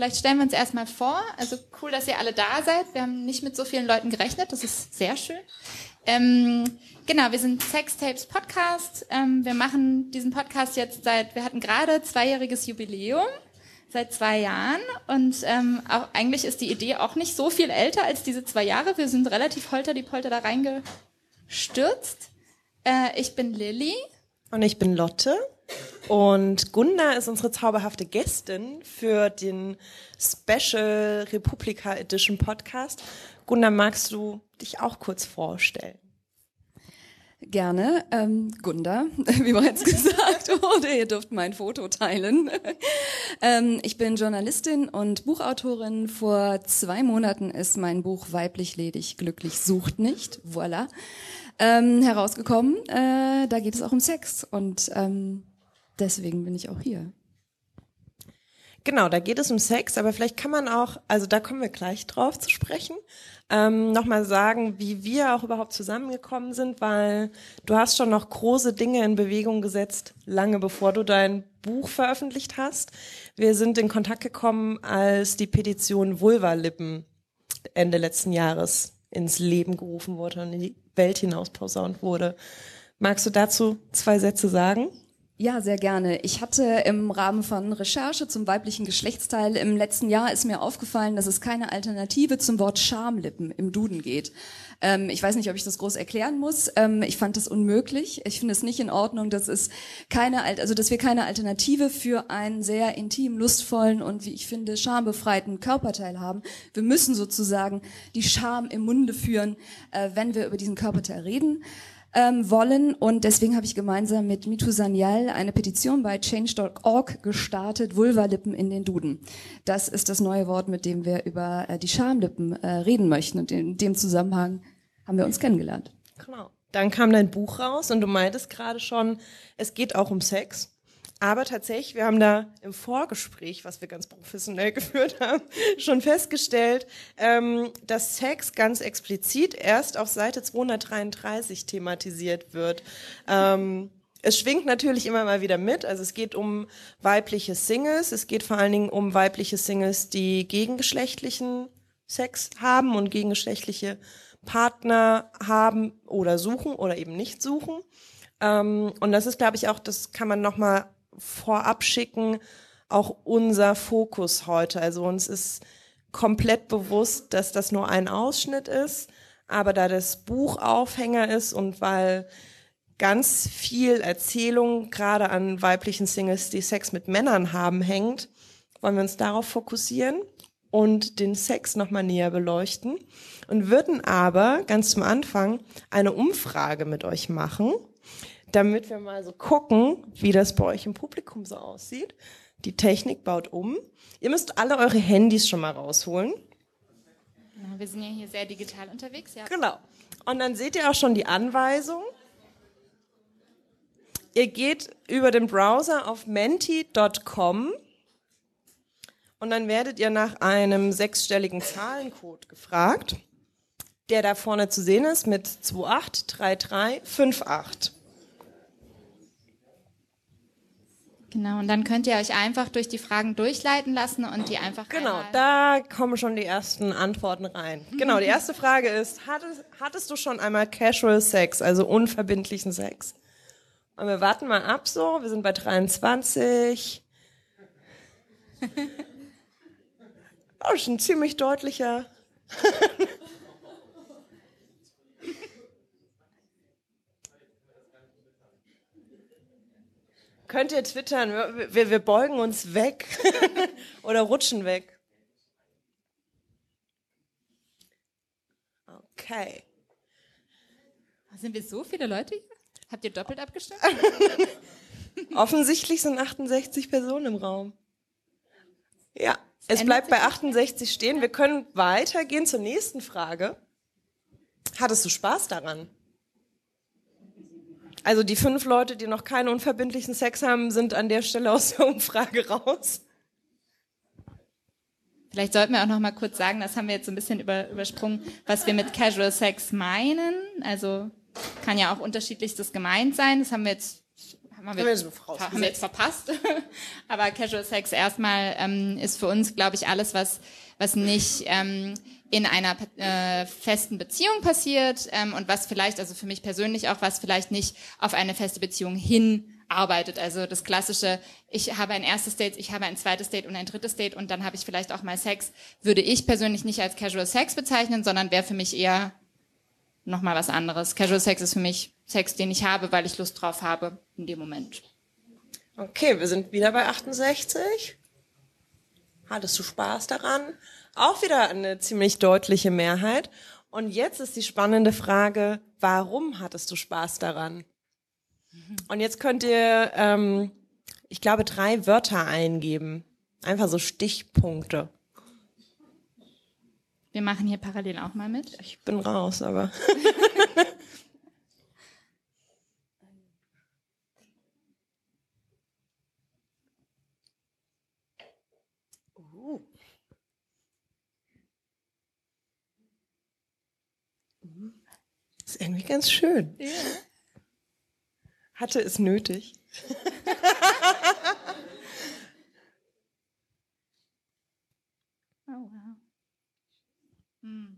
Vielleicht stellen wir uns erstmal vor. Also cool, dass ihr alle da seid. Wir haben nicht mit so vielen Leuten gerechnet. Das ist sehr schön. Ähm, genau, wir sind Sextapes Podcast. Ähm, wir machen diesen Podcast jetzt seit, wir hatten gerade zweijähriges Jubiläum seit zwei Jahren und ähm, auch, eigentlich ist die Idee auch nicht so viel älter als diese zwei Jahre. Wir sind relativ holter die Polter da reingestürzt. Äh, ich bin Lilly. Und ich bin Lotte. Und Gunda ist unsere zauberhafte Gästin für den Special Republika Edition Podcast. Gunda, magst du dich auch kurz vorstellen? Gerne. Ähm, Gunda, wie bereits gesagt wurde, ihr dürft mein Foto teilen. ähm, ich bin Journalistin und Buchautorin. Vor zwei Monaten ist mein Buch Weiblich ledig, glücklich sucht nicht, voilà, ähm, herausgekommen. Äh, da geht es auch um Sex und ähm, deswegen bin ich auch hier. Genau, da geht es um Sex, aber vielleicht kann man auch, also da kommen wir gleich drauf zu sprechen, ähm, nochmal sagen, wie wir auch überhaupt zusammengekommen sind, weil du hast schon noch große Dinge in Bewegung gesetzt, lange bevor du dein Buch veröffentlicht hast. Wir sind in Kontakt gekommen, als die Petition Vulva-Lippen Ende letzten Jahres ins Leben gerufen wurde und in die Welt hinaus posaunt wurde. Magst du dazu zwei Sätze sagen? Ja, sehr gerne. Ich hatte im Rahmen von Recherche zum weiblichen Geschlechtsteil im letzten Jahr ist mir aufgefallen, dass es keine Alternative zum Wort Schamlippen im Duden geht. Ähm, ich weiß nicht, ob ich das groß erklären muss. Ähm, ich fand das unmöglich. Ich finde es nicht in Ordnung, dass es keine, also dass wir keine Alternative für einen sehr intim, lustvollen und wie ich finde schambefreiten Körperteil haben. Wir müssen sozusagen die Scham im Munde führen, äh, wenn wir über diesen Körperteil reden ähm, wollen. Und deswegen habe ich gemeinsam mit Mitu Sanyal eine Petition bei change.org gestartet, Vulvalippen in den Duden. Das ist das neue Wort, mit dem wir über äh, die Schamlippen äh, reden möchten. Und in dem Zusammenhang haben wir uns kennengelernt. Genau. Dann kam dein Buch raus und du meintest gerade schon, es geht auch um Sex. Aber tatsächlich, wir haben da im Vorgespräch, was wir ganz professionell geführt haben, schon festgestellt, ähm, dass Sex ganz explizit erst auf Seite 233 thematisiert wird. Ähm, es schwingt natürlich immer mal wieder mit. Also es geht um weibliche Singles. Es geht vor allen Dingen um weibliche Singles, die gegengeschlechtlichen Sex haben und gegengeschlechtliche Partner haben oder suchen oder eben nicht suchen. Ähm, und das ist, glaube ich, auch, das kann man nochmal vorab schicken, auch unser Fokus heute. Also uns ist komplett bewusst, dass das nur ein Ausschnitt ist, aber da das Buch Aufhänger ist und weil ganz viel Erzählung gerade an weiblichen Singles, die Sex mit Männern haben, hängt, wollen wir uns darauf fokussieren und den Sex nochmal näher beleuchten und würden aber ganz zum Anfang eine Umfrage mit euch machen damit wir mal so gucken, wie das bei euch im Publikum so aussieht. Die Technik baut um. Ihr müsst alle eure Handys schon mal rausholen. Genau, wir sind ja hier sehr digital unterwegs, ja. Genau. Und dann seht ihr auch schon die Anweisung. Ihr geht über den Browser auf menti.com und dann werdet ihr nach einem sechsstelligen Zahlencode gefragt, der da vorne zu sehen ist mit 283358. Genau, und dann könnt ihr euch einfach durch die Fragen durchleiten lassen und die einfach. Genau, da kommen schon die ersten Antworten rein. Genau, die erste Frage ist, hattest, hattest du schon einmal Casual Sex, also unverbindlichen Sex? Und wir warten mal ab so, wir sind bei 23. Oh, schon ziemlich deutlicher. Könnt ihr twittern, wir, wir beugen uns weg oder rutschen weg. Okay. Sind wir so viele Leute hier? Habt ihr doppelt abgestimmt? Offensichtlich sind 68 Personen im Raum. Ja, es bleibt bei 68 stehen. Wir können weitergehen zur nächsten Frage. Hattest du Spaß daran? Also die fünf Leute, die noch keinen unverbindlichen Sex haben, sind an der Stelle aus der Umfrage raus. Vielleicht sollten wir auch noch mal kurz sagen, das haben wir jetzt so ein bisschen über, übersprungen, was wir mit Casual Sex meinen. Also kann ja auch unterschiedlichstes gemeint sein. Das haben wir jetzt haben wir, haben wir jetzt verpasst. Aber Casual Sex erstmal ähm, ist für uns, glaube ich, alles, was, was nicht ähm, in einer äh, festen Beziehung passiert ähm, und was vielleicht, also für mich persönlich auch, was vielleicht nicht auf eine feste Beziehung hin arbeitet. Also das klassische, ich habe ein erstes Date, ich habe ein zweites Date und ein drittes Date und dann habe ich vielleicht auch mal Sex, würde ich persönlich nicht als Casual Sex bezeichnen, sondern wäre für mich eher nochmal was anderes. Casual Sex ist für mich Sex, den ich habe, weil ich Lust drauf habe in dem Moment. Okay, wir sind wieder bei 68. Hattest du Spaß daran? Auch wieder eine ziemlich deutliche Mehrheit. Und jetzt ist die spannende Frage, warum hattest du Spaß daran? Und jetzt könnt ihr, ähm, ich glaube, drei Wörter eingeben. Einfach so Stichpunkte. Wir machen hier parallel auch mal mit. Ich bin raus, aber. Ist irgendwie ganz schön. Ja. Hatte es nötig. oh, wow. Hm.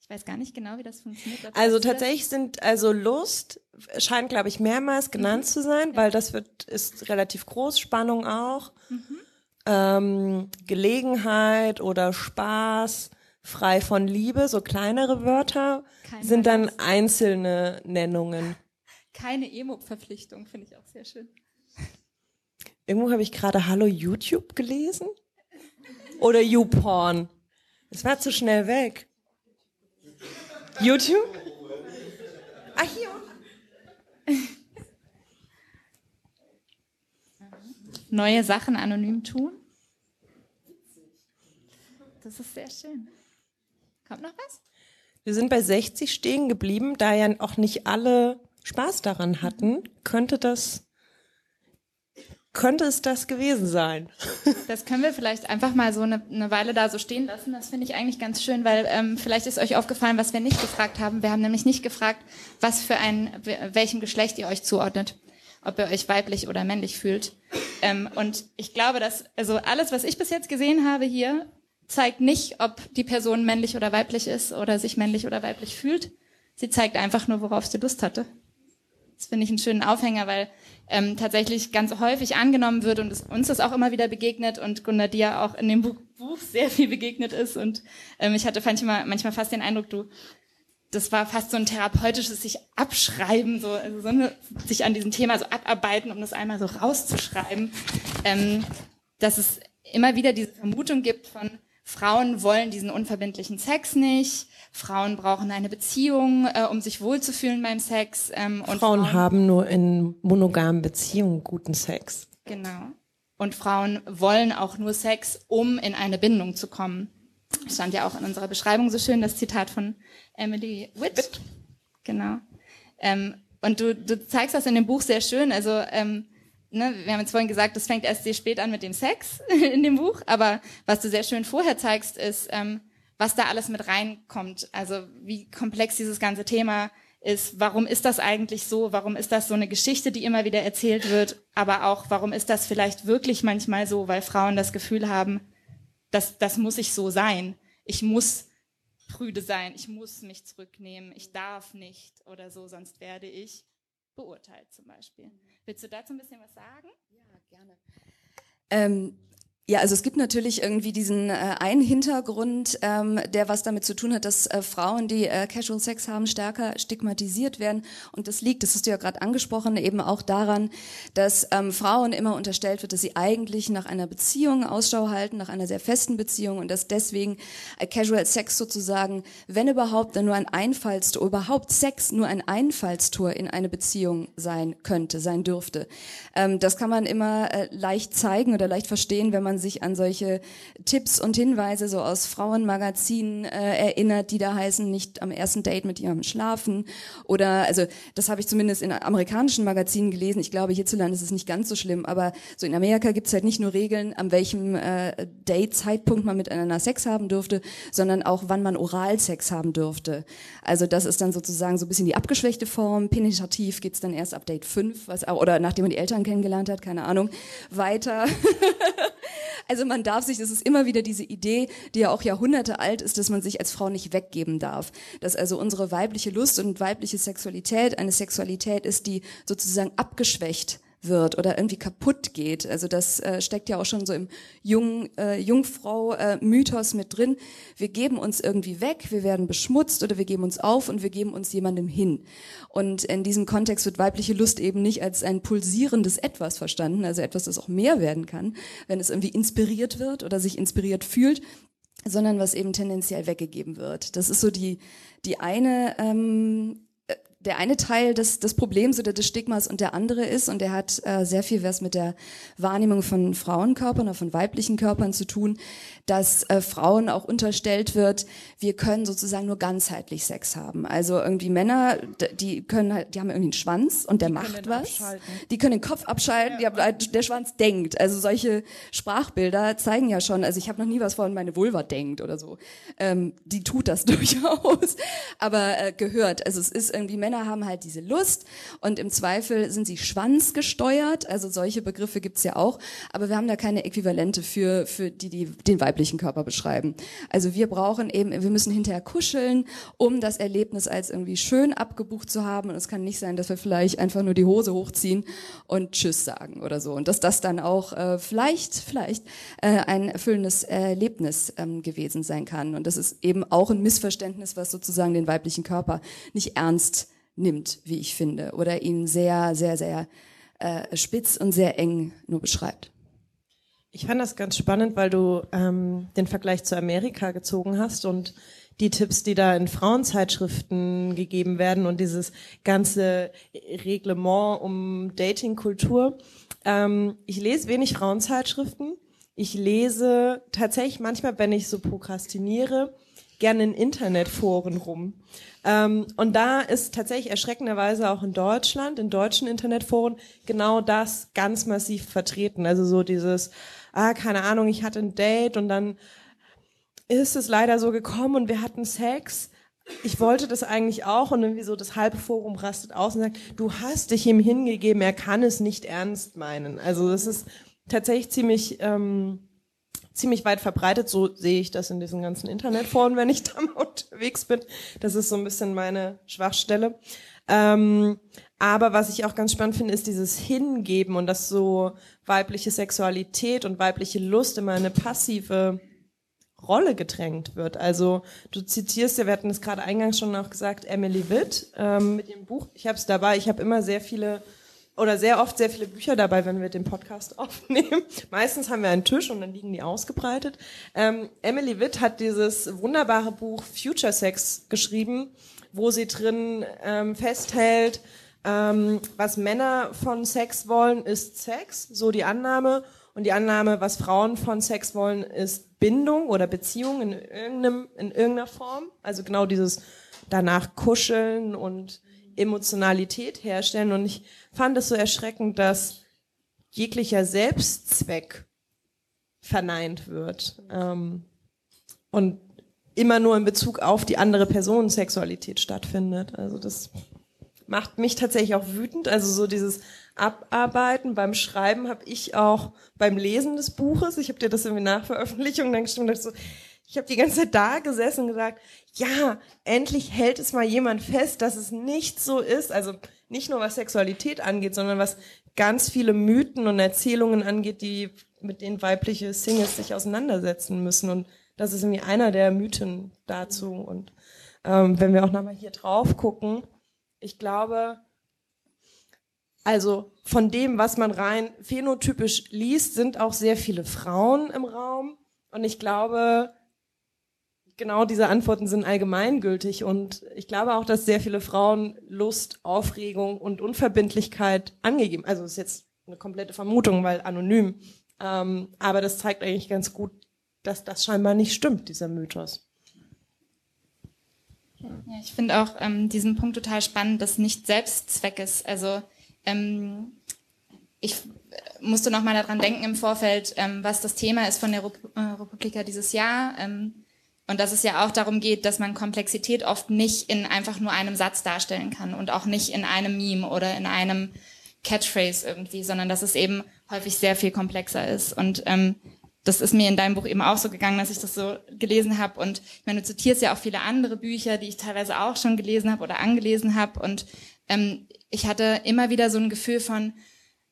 Ich weiß gar nicht genau, wie das funktioniert. Also tatsächlich sind, also Lust scheint, glaube ich, mehrmals genannt mhm. zu sein, ja. weil das wird, ist relativ groß, Spannung auch. Mhm. Ähm, Gelegenheit oder Spaß, frei von Liebe, so kleinere Wörter, Kein sind dann einzelne Nennungen. Keine Emo-Verpflichtung, finde ich auch sehr schön. Irgendwo habe ich gerade Hallo YouTube gelesen. Oder YouPorn. Es war zu schnell weg. YouTube? Ah, hier. Neue Sachen anonym tun. Das ist sehr schön. Kommt noch was? Wir sind bei 60 stehen geblieben, da ja auch nicht alle Spaß daran hatten. Könnte das könnte es das gewesen sein? Das können wir vielleicht einfach mal so eine, eine Weile da so stehen lassen. Das finde ich eigentlich ganz schön, weil ähm, vielleicht ist euch aufgefallen, was wir nicht gefragt haben. Wir haben nämlich nicht gefragt, was für ein, welchem Geschlecht ihr euch zuordnet, ob ihr euch weiblich oder männlich fühlt. Ähm, und ich glaube, dass also alles, was ich bis jetzt gesehen habe hier, zeigt nicht, ob die Person männlich oder weiblich ist oder sich männlich oder weiblich fühlt. Sie zeigt einfach nur, worauf sie Lust hatte. Das finde ich einen schönen Aufhänger, weil ähm, tatsächlich ganz häufig angenommen wird und es, uns das auch immer wieder begegnet und Gunnar dir auch in dem Buch, Buch sehr viel begegnet ist. Und ähm, ich hatte manchmal, manchmal fast den Eindruck, du, das war fast so ein therapeutisches sich abschreiben, so, also so eine, sich an diesem Thema so abarbeiten, um das einmal so rauszuschreiben, ähm, dass es immer wieder diese Vermutung gibt von, Frauen wollen diesen unverbindlichen Sex nicht. Frauen brauchen eine Beziehung, äh, um sich wohlzufühlen beim Sex. Ähm, und Frauen, Frauen haben nur in monogamen Beziehungen guten Sex. Genau. Und Frauen wollen auch nur Sex, um in eine Bindung zu kommen. Stand ja auch in unserer Beschreibung so schön, das Zitat von Emily Witt. Witt. Genau. Ähm, und du, du zeigst das in dem Buch sehr schön. Also ähm, ne, wir haben jetzt vorhin gesagt, das fängt erst sehr spät an mit dem Sex in dem Buch, aber was du sehr schön vorher zeigst, ist, ähm, was da alles mit reinkommt. Also wie komplex dieses ganze Thema ist, warum ist das eigentlich so, warum ist das so eine Geschichte, die immer wieder erzählt wird, aber auch, warum ist das vielleicht wirklich manchmal so, weil Frauen das Gefühl haben, dass das muss ich so sein. Ich muss prüde sein, ich muss mich zurücknehmen, ich darf nicht oder so, sonst werde ich beurteilt zum Beispiel. Willst du dazu ein bisschen was sagen? Ja, gerne. Ähm, ja, also es gibt natürlich irgendwie diesen äh, einen Hintergrund, ähm, der was damit zu tun hat, dass äh, Frauen, die äh, Casual Sex haben, stärker stigmatisiert werden. Und das liegt, das hast du ja gerade angesprochen, eben auch daran, dass ähm, Frauen immer unterstellt wird, dass sie eigentlich nach einer Beziehung Ausschau halten, nach einer sehr festen Beziehung und dass deswegen äh, Casual Sex sozusagen, wenn überhaupt, dann nur ein Einfallstor, überhaupt Sex nur ein Einfallstor in eine Beziehung sein könnte, sein dürfte. Ähm, das kann man immer äh, leicht zeigen oder leicht verstehen, wenn man man sich an solche Tipps und Hinweise so aus Frauenmagazinen äh, erinnert, die da heißen, nicht am ersten Date mit jemandem schlafen oder also das habe ich zumindest in amerikanischen Magazinen gelesen. Ich glaube, hierzulande ist es nicht ganz so schlimm, aber so in Amerika gibt es halt nicht nur Regeln, an welchem äh, Date-Zeitpunkt man miteinander Sex haben dürfte, sondern auch, wann man Oralsex haben dürfte. Also das ist dann sozusagen so ein bisschen die abgeschwächte Form. Penetrativ geht's dann erst ab Date 5, was, oder nachdem man die Eltern kennengelernt hat, keine Ahnung, weiter. also man darf sich, das ist immer wieder diese Idee, die ja auch Jahrhunderte alt ist, dass man sich als Frau nicht weggeben darf. Dass also unsere weibliche Lust und weibliche Sexualität eine Sexualität ist, die sozusagen abgeschwächt wird oder irgendwie kaputt geht. Also das äh, steckt ja auch schon so im Jung, äh, Jungfrau-Mythos äh, mit drin. Wir geben uns irgendwie weg, wir werden beschmutzt oder wir geben uns auf und wir geben uns jemandem hin. Und in diesem Kontext wird weibliche Lust eben nicht als ein pulsierendes Etwas verstanden, also etwas, das auch mehr werden kann, wenn es irgendwie inspiriert wird oder sich inspiriert fühlt, sondern was eben tendenziell weggegeben wird. Das ist so die, die eine ähm, der eine Teil des, des Problems oder des Stigmas und der andere ist, und der hat äh, sehr viel was mit der Wahrnehmung von Frauenkörpern oder von weiblichen Körpern zu tun, dass äh, Frauen auch unterstellt wird, wir können sozusagen nur ganzheitlich Sex haben. Also irgendwie Männer, die können halt, die haben irgendwie einen Schwanz und der die macht was. Abschalten. Die können den Kopf abschalten, ja. haben, der Schwanz denkt. Also solche Sprachbilder zeigen ja schon, also ich habe noch nie was von meine Vulva denkt oder so. Ähm, die tut das durchaus, aber äh, gehört. Also es ist irgendwie, Männer haben halt diese Lust und im Zweifel sind sie schwanzgesteuert. Also solche Begriffe gibt's ja auch, aber wir haben da keine Äquivalente für, für die, die den Weib weiblichen Körper beschreiben. Also wir brauchen eben, wir müssen hinterher kuscheln, um das Erlebnis als irgendwie schön abgebucht zu haben. Und es kann nicht sein, dass wir vielleicht einfach nur die Hose hochziehen und Tschüss sagen oder so. Und dass das dann auch äh, vielleicht, vielleicht äh, ein erfüllendes Erlebnis ähm, gewesen sein kann. Und das ist eben auch ein Missverständnis, was sozusagen den weiblichen Körper nicht ernst nimmt, wie ich finde, oder ihn sehr, sehr, sehr äh, spitz und sehr eng nur beschreibt. Ich fand das ganz spannend, weil du ähm, den Vergleich zu Amerika gezogen hast und die Tipps, die da in Frauenzeitschriften gegeben werden und dieses ganze Reglement um Datingkultur. Ähm, ich lese wenig Frauenzeitschriften. Ich lese tatsächlich manchmal, wenn ich so prokrastiniere, gerne in Internetforen rum. Ähm, und da ist tatsächlich erschreckenderweise auch in Deutschland, in deutschen Internetforen, genau das ganz massiv vertreten. Also so dieses, ah, keine Ahnung, ich hatte ein Date und dann ist es leider so gekommen und wir hatten Sex. Ich wollte das eigentlich auch und irgendwie so das halbe Forum rastet aus und sagt, du hast dich ihm hingegeben, er kann es nicht ernst meinen. Also das ist tatsächlich ziemlich ähm, ziemlich weit verbreitet. So sehe ich das in diesen ganzen Internetforen, wenn ich da mal unterwegs bin. Das ist so ein bisschen meine Schwachstelle. Ähm, aber was ich auch ganz spannend finde, ist dieses Hingeben und dass so weibliche Sexualität und weibliche Lust immer eine passive Rolle gedrängt wird. Also du zitierst ja, wir hatten es gerade eingangs schon auch gesagt, Emily Witt ähm, mit ihrem Buch. Ich habe es dabei. Ich habe immer sehr viele oder sehr oft sehr viele Bücher dabei, wenn wir den Podcast aufnehmen. Meistens haben wir einen Tisch und dann liegen die ausgebreitet. Ähm, Emily Witt hat dieses wunderbare Buch Future Sex geschrieben, wo sie drin ähm, festhält, ähm, was Männer von Sex wollen, ist Sex, so die Annahme. Und die Annahme, was Frauen von Sex wollen, ist Bindung oder Beziehung in, irgendeinem, in irgendeiner Form. Also genau dieses danach kuscheln und Emotionalität herstellen. Und ich fand es so erschreckend, dass jeglicher Selbstzweck verneint wird. Ähm, und immer nur in Bezug auf die andere Person Sexualität stattfindet. Also das macht mich tatsächlich auch wütend. Also so dieses Abarbeiten beim Schreiben habe ich auch beim Lesen des Buches. Ich habe dir das irgendwie nach Veröffentlichung dann gestimmt. Ich, so, ich habe die ganze Zeit da gesessen und gesagt, ja, endlich hält es mal jemand fest, dass es nicht so ist. Also nicht nur was Sexualität angeht, sondern was ganz viele Mythen und Erzählungen angeht, die mit denen weibliche Singles sich auseinandersetzen müssen. Und das ist irgendwie einer der Mythen dazu. Und ähm, wenn wir auch nochmal hier drauf gucken, ich glaube, also von dem, was man rein phänotypisch liest, sind auch sehr viele Frauen im Raum. Und ich glaube, genau diese Antworten sind allgemeingültig. Und ich glaube auch, dass sehr viele Frauen Lust, Aufregung und Unverbindlichkeit angegeben. Also ist jetzt eine komplette Vermutung, weil anonym. Ähm, aber das zeigt eigentlich ganz gut, dass das scheinbar nicht stimmt, dieser Mythos. Ja, ich finde auch ähm, diesen Punkt total spannend, dass nicht Selbstzweck ist. Also ähm, ich musste noch mal daran denken im Vorfeld, ähm, was das Thema ist von der äh, Republika dieses Jahr. Ähm, und dass es ja auch darum geht, dass man Komplexität oft nicht in einfach nur einem Satz darstellen kann und auch nicht in einem Meme oder in einem Catchphrase irgendwie, sondern dass es eben häufig sehr viel komplexer ist. Und ähm, das ist mir in deinem Buch eben auch so gegangen, dass ich das so gelesen habe. Und ich meine, du zitierst ja auch viele andere Bücher, die ich teilweise auch schon gelesen habe oder angelesen habe. Und ähm, ich hatte immer wieder so ein Gefühl von,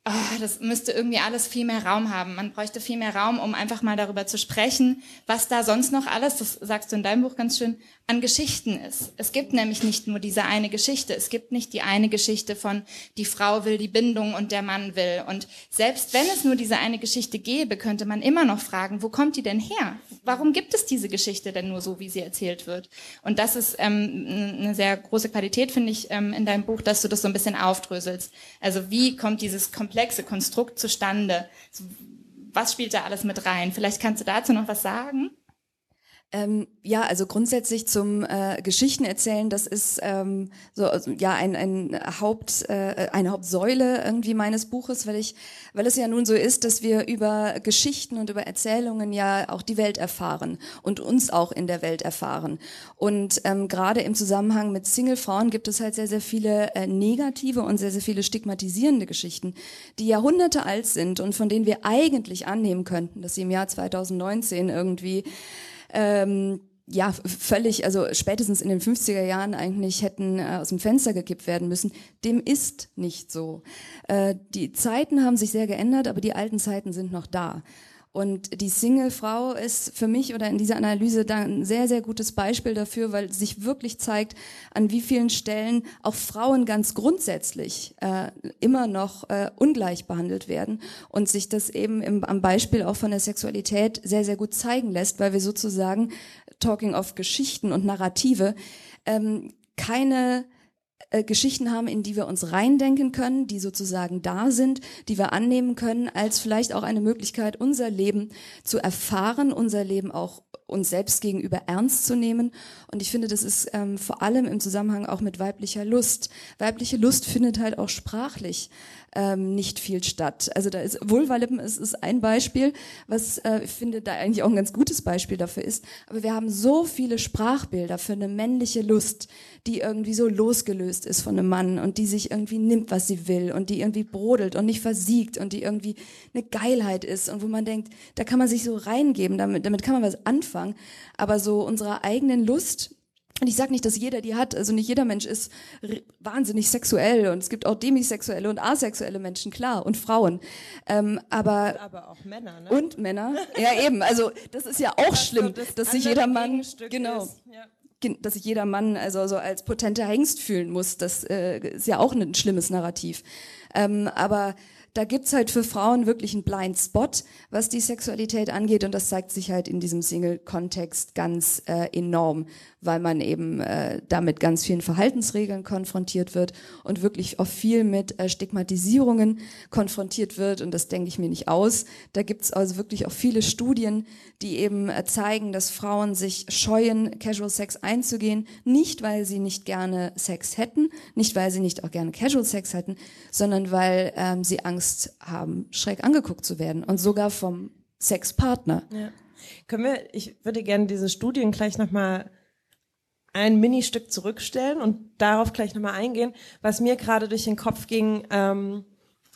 oh, das müsste irgendwie alles viel mehr Raum haben. Man bräuchte viel mehr Raum, um einfach mal darüber zu sprechen, was da sonst noch alles, das sagst du in deinem Buch ganz schön, an Geschichten ist. Es gibt nämlich nicht nur diese eine Geschichte. Es gibt nicht die eine Geschichte von die Frau will die Bindung und der Mann will. Und selbst wenn es nur diese eine Geschichte gäbe, könnte man immer noch fragen, wo kommt die denn her? Warum gibt es diese Geschichte denn nur so, wie sie erzählt wird? Und das ist ähm, eine sehr große Qualität, finde ich, ähm, in deinem Buch, dass du das so ein bisschen aufdröselst. Also wie kommt dieses komplexe Konstrukt zustande? Was spielt da alles mit rein? Vielleicht kannst du dazu noch was sagen? Ähm, ja, also grundsätzlich zum äh, Geschichten erzählen, das ist ähm, so also, ja ein, ein Haupt äh, eine Hauptsäule irgendwie meines Buches, weil ich weil es ja nun so ist, dass wir über Geschichten und über Erzählungen ja auch die Welt erfahren und uns auch in der Welt erfahren. Und ähm, gerade im Zusammenhang mit Single-Frauen gibt es halt sehr sehr viele äh, negative und sehr sehr viele stigmatisierende Geschichten, die Jahrhunderte alt sind und von denen wir eigentlich annehmen könnten, dass sie im Jahr 2019 irgendwie ähm, ja, völlig, also spätestens in den 50er Jahren eigentlich hätten äh, aus dem Fenster gekippt werden müssen. Dem ist nicht so. Äh, die Zeiten haben sich sehr geändert, aber die alten Zeiten sind noch da. Und die Single-Frau ist für mich oder in dieser Analyse da ein sehr, sehr gutes Beispiel dafür, weil sich wirklich zeigt, an wie vielen Stellen auch Frauen ganz grundsätzlich äh, immer noch äh, ungleich behandelt werden und sich das eben im, am Beispiel auch von der Sexualität sehr, sehr gut zeigen lässt, weil wir sozusagen, talking of Geschichten und Narrative, ähm, keine äh, Geschichten haben, in die wir uns reindenken können, die sozusagen da sind, die wir annehmen können, als vielleicht auch eine Möglichkeit, unser Leben zu erfahren, unser Leben auch uns selbst gegenüber ernst zu nehmen. Und ich finde, das ist ähm, vor allem im Zusammenhang auch mit weiblicher Lust. Weibliche Lust findet halt auch sprachlich ähm, nicht viel statt. Also da ist Vulvalippen ist, ist ein Beispiel, was äh, ich finde da eigentlich auch ein ganz gutes Beispiel dafür ist. Aber wir haben so viele Sprachbilder für eine männliche Lust, die irgendwie so losgelöst ist von einem Mann und die sich irgendwie nimmt, was sie will und die irgendwie brodelt und nicht versiegt und die irgendwie eine Geilheit ist und wo man denkt, da kann man sich so reingeben, damit, damit kann man was anfangen. Aber so unserer eigenen Lust und ich sage nicht, dass jeder die hat. Also nicht jeder Mensch ist wahnsinnig sexuell und es gibt auch demisexuelle und asexuelle Menschen, klar, und Frauen. Ähm, aber, aber auch Männer, ne? Und Männer, ja eben. Also das ist ja auch das schlimm, das dass sich jeder Mann, genau, ja. dass sich jeder Mann also so als potenter Hengst fühlen muss. Das äh, ist ja auch ein schlimmes Narrativ. Ähm, aber da gibt's halt für Frauen wirklich einen Blind Spot, was die Sexualität angeht. Und das zeigt sich halt in diesem Single-Kontext ganz äh, enorm, weil man eben äh, damit ganz vielen Verhaltensregeln konfrontiert wird und wirklich auch viel mit äh, Stigmatisierungen konfrontiert wird. Und das denke ich mir nicht aus. Da gibt's also wirklich auch viele Studien, die eben äh, zeigen, dass Frauen sich scheuen, Casual Sex einzugehen, nicht weil sie nicht gerne Sex hätten, nicht weil sie nicht auch gerne Casual Sex hätten, sondern weil ähm, sie Angst Angst haben, schräg angeguckt zu werden und sogar vom Sexpartner. Ja. Können wir, ich würde gerne diese Studien gleich nochmal ein Ministück zurückstellen und darauf gleich nochmal eingehen, was mir gerade durch den Kopf ging, ähm,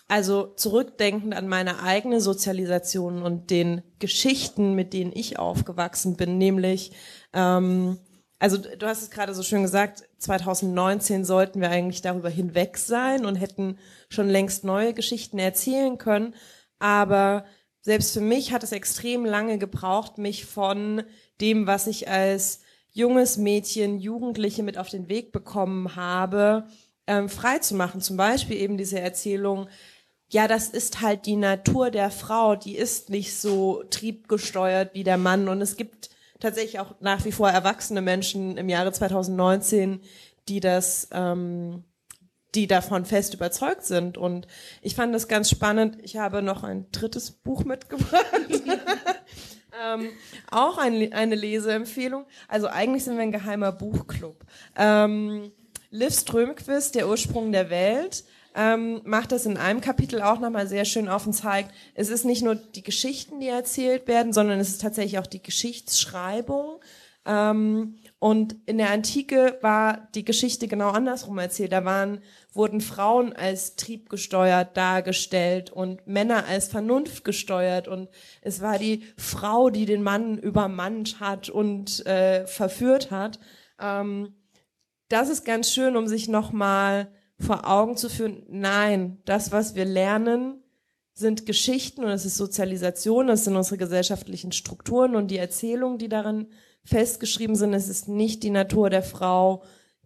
also zurückdenkend an meine eigene Sozialisation und den Geschichten, mit denen ich aufgewachsen bin, nämlich, ähm, also du hast es gerade so schön gesagt, 2019 sollten wir eigentlich darüber hinweg sein und hätten schon längst neue Geschichten erzählen können. Aber selbst für mich hat es extrem lange gebraucht, mich von dem, was ich als junges Mädchen, Jugendliche mit auf den Weg bekommen habe, ähm, frei zu machen. Zum Beispiel eben diese Erzählung, ja, das ist halt die Natur der Frau, die ist nicht so triebgesteuert wie der Mann. Und es gibt tatsächlich auch nach wie vor erwachsene Menschen im Jahre 2019, die das ähm, die davon fest überzeugt sind. Und ich fand das ganz spannend. Ich habe noch ein drittes Buch mitgebracht. ähm, auch ein, eine Leseempfehlung. Also eigentlich sind wir ein geheimer Buchclub. Ähm, Liv Strömquist, Der Ursprung der Welt, ähm, macht das in einem Kapitel auch nochmal sehr schön auf und zeigt, es ist nicht nur die Geschichten, die erzählt werden, sondern es ist tatsächlich auch die Geschichtsschreibung. Ähm, und in der Antike war die Geschichte genau andersrum erzählt. Da waren, wurden Frauen als triebgesteuert dargestellt und Männer als Vernunft gesteuert. Und es war die Frau, die den Mann übermannt hat und äh, verführt hat. Ähm, das ist ganz schön, um sich nochmal vor Augen zu führen, nein, das, was wir lernen, sind Geschichten und es ist Sozialisation, das sind unsere gesellschaftlichen Strukturen und die Erzählungen, die darin festgeschrieben sind. Es ist nicht die Natur der Frau,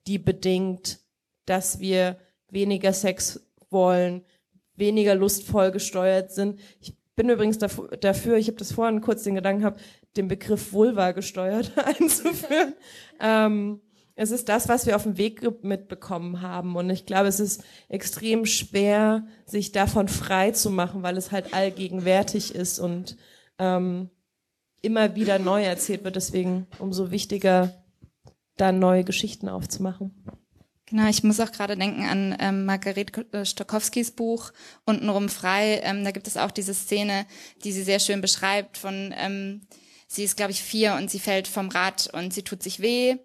die bedingt, dass wir weniger Sex wollen, weniger lustvoll gesteuert sind. Ich bin übrigens dafür, ich habe das vorhin kurz den Gedanken gehabt, den Begriff Vulva gesteuert einzuführen. ähm, es ist das, was wir auf dem Weg mitbekommen haben. Und ich glaube, es ist extrem schwer, sich davon frei zu machen, weil es halt allgegenwärtig ist und ähm, immer wieder neu erzählt wird. Deswegen umso wichtiger, da neue Geschichten aufzumachen. Genau, ich muss auch gerade denken an ähm, Margarete äh, Stokowskis Buch Untenrum frei. Ähm, da gibt es auch diese Szene, die sie sehr schön beschreibt von, ähm, sie ist, glaube ich, vier und sie fällt vom Rad und sie tut sich weh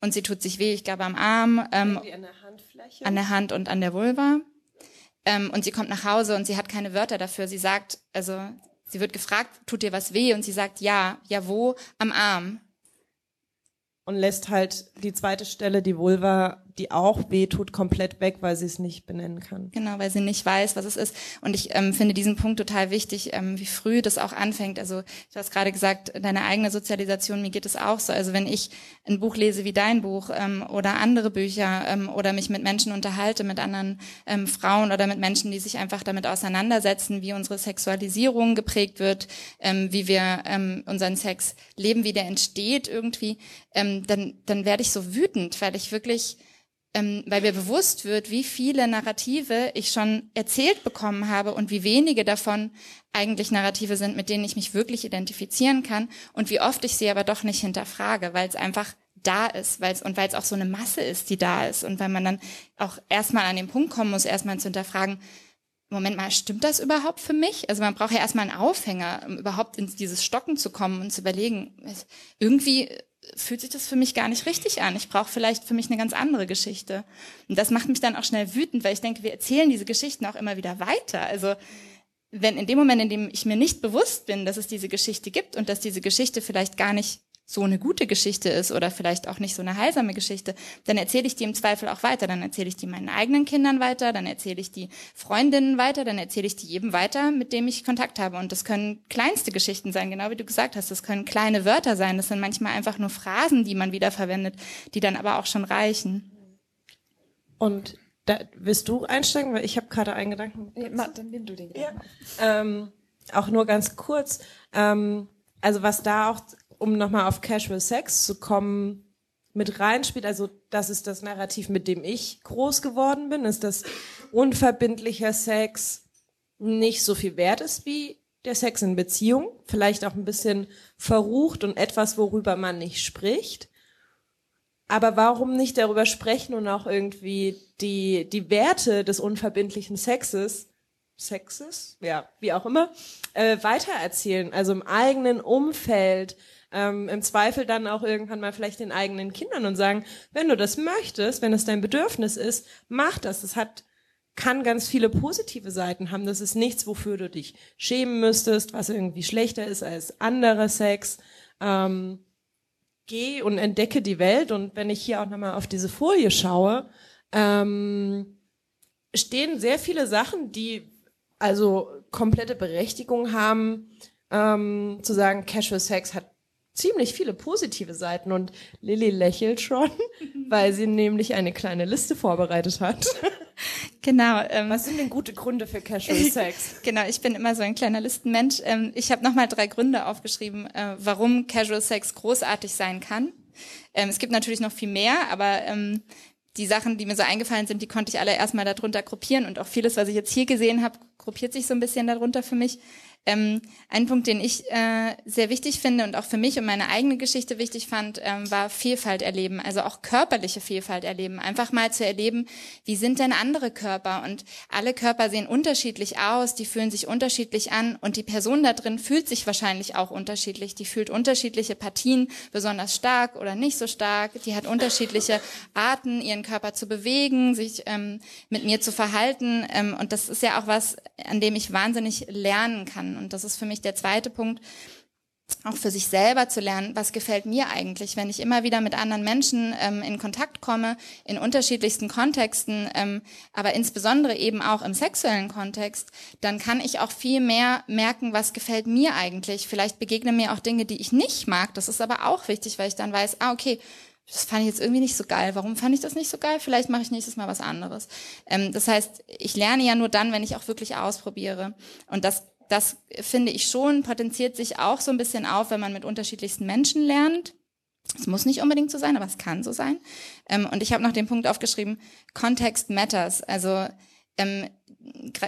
und sie tut sich weh, ich glaube am Arm, ähm, an der Handfläche, an der Hand und an der Vulva. Ähm, und sie kommt nach Hause und sie hat keine Wörter dafür. Sie sagt, also sie wird gefragt, tut dir was weh? Und sie sagt, ja, ja wo? Am Arm. Und lässt halt die zweite Stelle, die Vulva, die auch wehtut, komplett weg, weil sie es nicht benennen kann. Genau, weil sie nicht weiß, was es ist. Und ich ähm, finde diesen Punkt total wichtig, ähm, wie früh das auch anfängt. Also du hast gerade gesagt, deine eigene Sozialisation, mir geht es auch so. Also wenn ich ein Buch lese wie dein Buch ähm, oder andere Bücher ähm, oder mich mit Menschen unterhalte, mit anderen ähm, Frauen oder mit Menschen, die sich einfach damit auseinandersetzen, wie unsere Sexualisierung geprägt wird, ähm, wie wir ähm, unseren Sex leben, wie der entsteht irgendwie, ähm, dann, dann werde ich so wütend, weil ich wirklich ähm, weil mir bewusst wird, wie viele Narrative ich schon erzählt bekommen habe und wie wenige davon eigentlich Narrative sind, mit denen ich mich wirklich identifizieren kann und wie oft ich sie aber doch nicht hinterfrage, weil es einfach da ist, weil es und weil es auch so eine Masse ist, die da ist und weil man dann auch erstmal an den Punkt kommen muss, erstmal zu hinterfragen, Moment mal, stimmt das überhaupt für mich? Also man braucht ja erstmal einen Aufhänger, um überhaupt in dieses Stocken zu kommen und zu überlegen, irgendwie fühlt sich das für mich gar nicht richtig an. Ich brauche vielleicht für mich eine ganz andere Geschichte. Und das macht mich dann auch schnell wütend, weil ich denke, wir erzählen diese Geschichten auch immer wieder weiter. Also wenn in dem Moment, in dem ich mir nicht bewusst bin, dass es diese Geschichte gibt und dass diese Geschichte vielleicht gar nicht so eine gute Geschichte ist oder vielleicht auch nicht so eine heilsame Geschichte, dann erzähle ich die im Zweifel auch weiter. Dann erzähle ich die meinen eigenen Kindern weiter, dann erzähle ich die Freundinnen weiter, dann erzähle ich die jedem weiter, mit dem ich Kontakt habe. Und das können kleinste Geschichten sein, genau wie du gesagt hast. Das können kleine Wörter sein. Das sind manchmal einfach nur Phrasen, die man wieder verwendet, die dann aber auch schon reichen. Und da willst du einsteigen, weil ich habe gerade einen Gedanken. Ja, dann nimm du den. Ja. Ähm, auch nur ganz kurz. Ähm, also was da auch um nochmal auf Casual Sex zu kommen, mit reinspielt. Also das ist das Narrativ, mit dem ich groß geworden bin, ist, dass unverbindlicher Sex nicht so viel wert ist wie der Sex in Beziehung. Vielleicht auch ein bisschen verrucht und etwas, worüber man nicht spricht. Aber warum nicht darüber sprechen und auch irgendwie die, die Werte des unverbindlichen Sexes, Sexes, ja, wie auch immer, äh, weitererzählen? Also im eigenen Umfeld, ähm, im Zweifel dann auch irgendwann mal vielleicht den eigenen Kindern und sagen, wenn du das möchtest, wenn es dein Bedürfnis ist, mach das. Das hat kann ganz viele positive Seiten haben. Das ist nichts, wofür du dich schämen müsstest, was irgendwie schlechter ist als anderer Sex. Ähm, geh und entdecke die Welt. Und wenn ich hier auch nochmal auf diese Folie schaue, ähm, stehen sehr viele Sachen, die also komplette Berechtigung haben, ähm, zu sagen, Casual Sex hat ziemlich viele positive Seiten und Lilly lächelt schon, weil sie nämlich eine kleine Liste vorbereitet hat. Genau. Ähm, Was sind denn gute Gründe für Casual Sex? genau, ich bin immer so ein kleiner Listenmensch. Ähm, ich habe nochmal drei Gründe aufgeschrieben, äh, warum Casual Sex großartig sein kann. Ähm, es gibt natürlich noch viel mehr, aber ähm, die Sachen, die mir so eingefallen sind, die konnte ich alle erstmal darunter gruppieren und auch vieles, was ich jetzt hier gesehen habe, gruppiert sich so ein bisschen darunter für mich. Ähm, ein Punkt, den ich äh, sehr wichtig finde und auch für mich und meine eigene Geschichte wichtig fand, ähm, war Vielfalt erleben, also auch körperliche Vielfalt erleben. Einfach mal zu erleben, wie sind denn andere Körper? Und alle Körper sehen unterschiedlich aus, die fühlen sich unterschiedlich an und die Person da drin fühlt sich wahrscheinlich auch unterschiedlich. Die fühlt unterschiedliche Partien besonders stark oder nicht so stark. Die hat unterschiedliche Arten, ihren Körper zu bewegen, sich ähm, mit mir zu verhalten. Ähm, und das ist ja auch was, an dem ich wahnsinnig lernen kann und das ist für mich der zweite Punkt, auch für sich selber zu lernen, was gefällt mir eigentlich, wenn ich immer wieder mit anderen Menschen ähm, in Kontakt komme, in unterschiedlichsten Kontexten, ähm, aber insbesondere eben auch im sexuellen Kontext, dann kann ich auch viel mehr merken, was gefällt mir eigentlich. Vielleicht begegnen mir auch Dinge, die ich nicht mag. Das ist aber auch wichtig, weil ich dann weiß, ah, okay, das fand ich jetzt irgendwie nicht so geil. Warum fand ich das nicht so geil? Vielleicht mache ich nächstes Mal was anderes. Ähm, das heißt, ich lerne ja nur dann, wenn ich auch wirklich ausprobiere. Und das das finde ich schon, potenziert sich auch so ein bisschen auf, wenn man mit unterschiedlichsten Menschen lernt. Es muss nicht unbedingt so sein, aber es kann so sein. Ähm, und ich habe noch den Punkt aufgeschrieben, Context matters. Also ähm,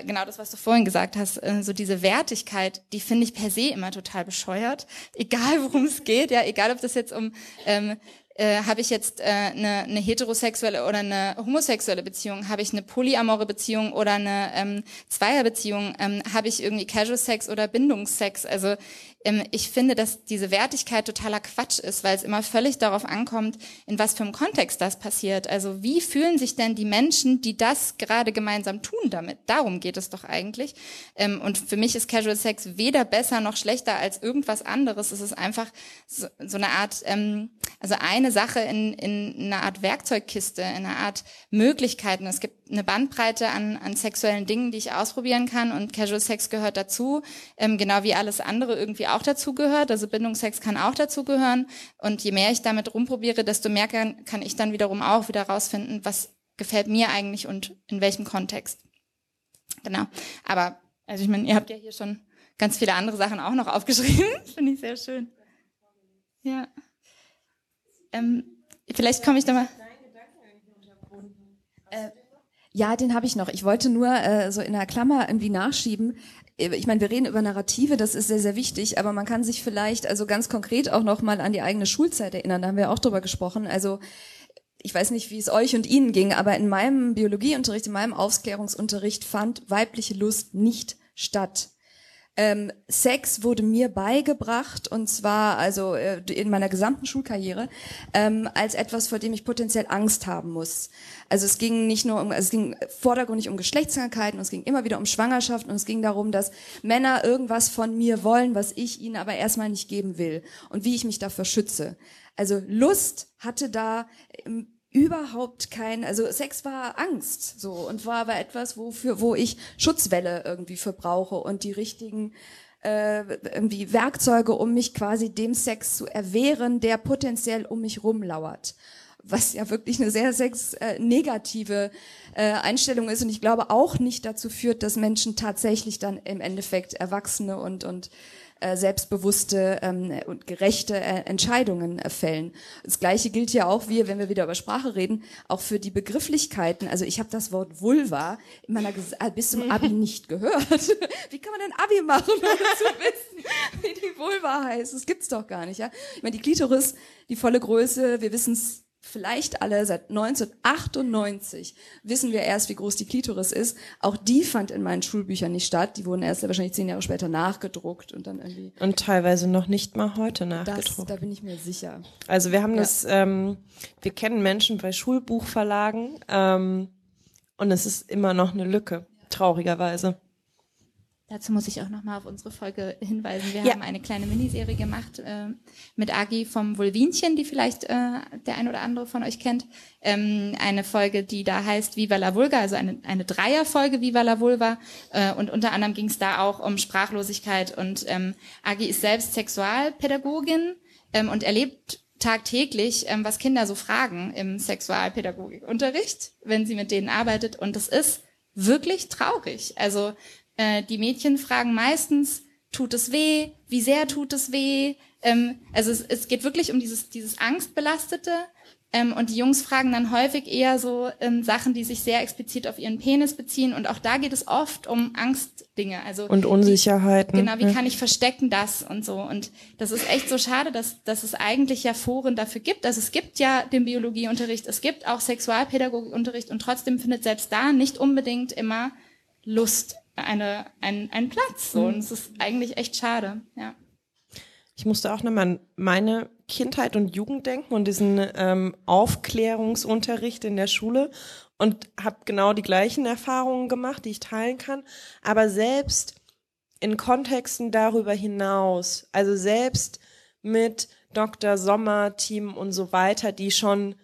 genau das, was du vorhin gesagt hast, äh, so diese Wertigkeit, die finde ich per se immer total bescheuert. Egal worum es geht, ja, egal ob das jetzt um ähm, äh, habe ich jetzt äh, eine, eine heterosexuelle oder eine homosexuelle Beziehung, habe ich eine polyamore Beziehung oder eine ähm, Zweierbeziehung, ähm, habe ich irgendwie Casual Sex oder Bindungssex. Also ähm, ich finde, dass diese Wertigkeit totaler Quatsch ist, weil es immer völlig darauf ankommt, in was für einem Kontext das passiert. Also wie fühlen sich denn die Menschen, die das gerade gemeinsam tun damit? Darum geht es doch eigentlich. Ähm, und für mich ist Casual Sex weder besser noch schlechter als irgendwas anderes. Es ist einfach so, so eine Art, ähm, also eine Sache in, in einer Art Werkzeugkiste, in einer Art Möglichkeiten. Es gibt eine Bandbreite an, an sexuellen Dingen, die ich ausprobieren kann und Casual Sex gehört dazu, ähm, genau wie alles andere irgendwie auch dazu gehört. Also Bindungssex kann auch dazu gehören und je mehr ich damit rumprobiere, desto mehr kann, kann ich dann wiederum auch wieder rausfinden, was gefällt mir eigentlich und in welchem Kontext. Genau. Aber also ich meine, ihr habt ja hier schon ganz viele andere Sachen auch noch aufgeschrieben. Finde ich sehr schön. Ja. Ähm, vielleicht komme ich da mal. Äh, ja, den habe ich noch. Ich wollte nur äh, so in der Klammer irgendwie nachschieben. Äh, ich meine, wir reden über Narrative, das ist sehr, sehr wichtig, aber man kann sich vielleicht also ganz konkret auch noch mal an die eigene Schulzeit erinnern. Da haben wir auch drüber gesprochen. Also ich weiß nicht, wie es euch und Ihnen ging, aber in meinem Biologieunterricht, in meinem Aufklärungsunterricht fand weibliche Lust nicht statt. Ähm, Sex wurde mir beigebracht und zwar also äh, in meiner gesamten Schulkarriere ähm, als etwas, vor dem ich potenziell Angst haben muss. Also es ging nicht nur um, also es ging vordergründig um Geschlechtskrankheiten, es ging immer wieder um Schwangerschaft und es ging darum, dass Männer irgendwas von mir wollen, was ich ihnen aber erstmal nicht geben will und wie ich mich dafür schütze. Also Lust hatte da überhaupt kein, also Sex war Angst so und war aber etwas, wofür, wo ich Schutzwelle irgendwie für brauche und die richtigen äh, irgendwie Werkzeuge, um mich quasi dem Sex zu erwehren, der potenziell um mich rumlauert. Was ja wirklich eine sehr sex äh, negative äh, Einstellung ist und ich glaube auch nicht dazu führt, dass Menschen tatsächlich dann im Endeffekt Erwachsene und und äh, selbstbewusste ähm, und gerechte äh, Entscheidungen äh, fällen. Das Gleiche gilt ja auch, wie, wenn wir wieder über Sprache reden, auch für die Begrifflichkeiten. Also ich habe das Wort Vulva in meiner Ges äh, bis zum Abi nicht gehört. wie kann man denn Abi machen, ohne zu wissen, wie die Vulva heißt? Das gibt's doch gar nicht. Ja? Ich meine, die Klitoris, die volle Größe, wir wissen es vielleicht alle seit 1998 wissen wir erst, wie groß die Klitoris ist. Auch die fand in meinen Schulbüchern nicht statt. Die wurden erst wahrscheinlich zehn Jahre später nachgedruckt und dann irgendwie. Und teilweise noch nicht mal heute nachgedruckt. Das, da bin ich mir sicher. Also wir haben ja. das, ähm, wir kennen Menschen bei Schulbuchverlagen ähm, und es ist immer noch eine Lücke, traurigerweise. Dazu muss ich auch nochmal auf unsere Folge hinweisen. Wir ja. haben eine kleine Miniserie gemacht äh, mit Agi vom Vulvinchen, die vielleicht äh, der ein oder andere von euch kennt. Ähm, eine Folge, die da heißt Viva la Vulga, also eine, eine Dreierfolge Viva la Vulva. Äh, und unter anderem ging es da auch um Sprachlosigkeit. Und ähm, Agi ist selbst Sexualpädagogin ähm, und erlebt tagtäglich, ähm, was Kinder so fragen im Sexualpädagogikunterricht, wenn sie mit denen arbeitet. Und das ist wirklich traurig. Also äh, die Mädchen fragen meistens, tut es weh? Wie sehr tut es weh? Ähm, also es, es geht wirklich um dieses, dieses Angstbelastete. Ähm, und die Jungs fragen dann häufig eher so ähm, Sachen, die sich sehr explizit auf ihren Penis beziehen. Und auch da geht es oft um Angstdinge. Also und Unsicherheiten. Wie, genau, wie ja. kann ich verstecken das und so. Und das ist echt so schade, dass, dass es eigentlich ja Foren dafür gibt. Also es gibt ja den Biologieunterricht, es gibt auch Sexualpädagogikunterricht und trotzdem findet selbst da nicht unbedingt immer Lust eine, ein, einen Platz. So. Mhm. Und es ist eigentlich echt schade, ja. Ich musste auch nochmal an meine Kindheit und Jugend denken und diesen ähm, Aufklärungsunterricht in der Schule und habe genau die gleichen Erfahrungen gemacht, die ich teilen kann. Aber selbst in Kontexten darüber hinaus, also selbst mit Dr. Sommer, Team und so weiter, die schon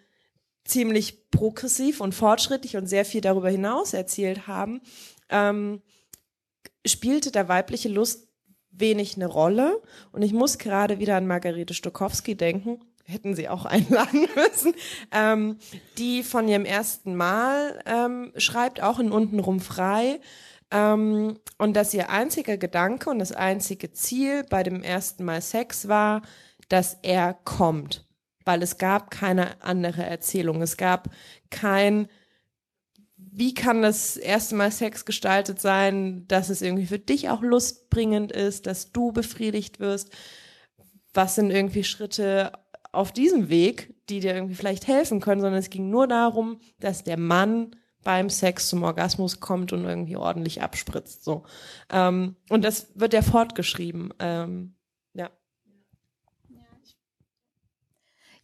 ziemlich progressiv und fortschrittlich und sehr viel darüber hinaus erzählt haben, ähm, spielte der weibliche Lust wenig eine Rolle. Und ich muss gerade wieder an Margarete Stokowski denken, hätten sie auch einladen müssen, ähm, die von ihrem ersten Mal ähm, schreibt, auch in Untenrum frei. Ähm, und dass ihr einziger Gedanke und das einzige Ziel bei dem ersten Mal Sex war, dass er kommt. Weil es gab keine andere Erzählung. Es gab kein wie kann das erste Mal Sex gestaltet sein, dass es irgendwie für dich auch lustbringend ist, dass du befriedigt wirst? Was sind irgendwie Schritte auf diesem Weg, die dir irgendwie vielleicht helfen können, sondern es ging nur darum, dass der Mann beim Sex zum Orgasmus kommt und irgendwie ordentlich abspritzt. So ähm, und das wird ja fortgeschrieben. Ähm,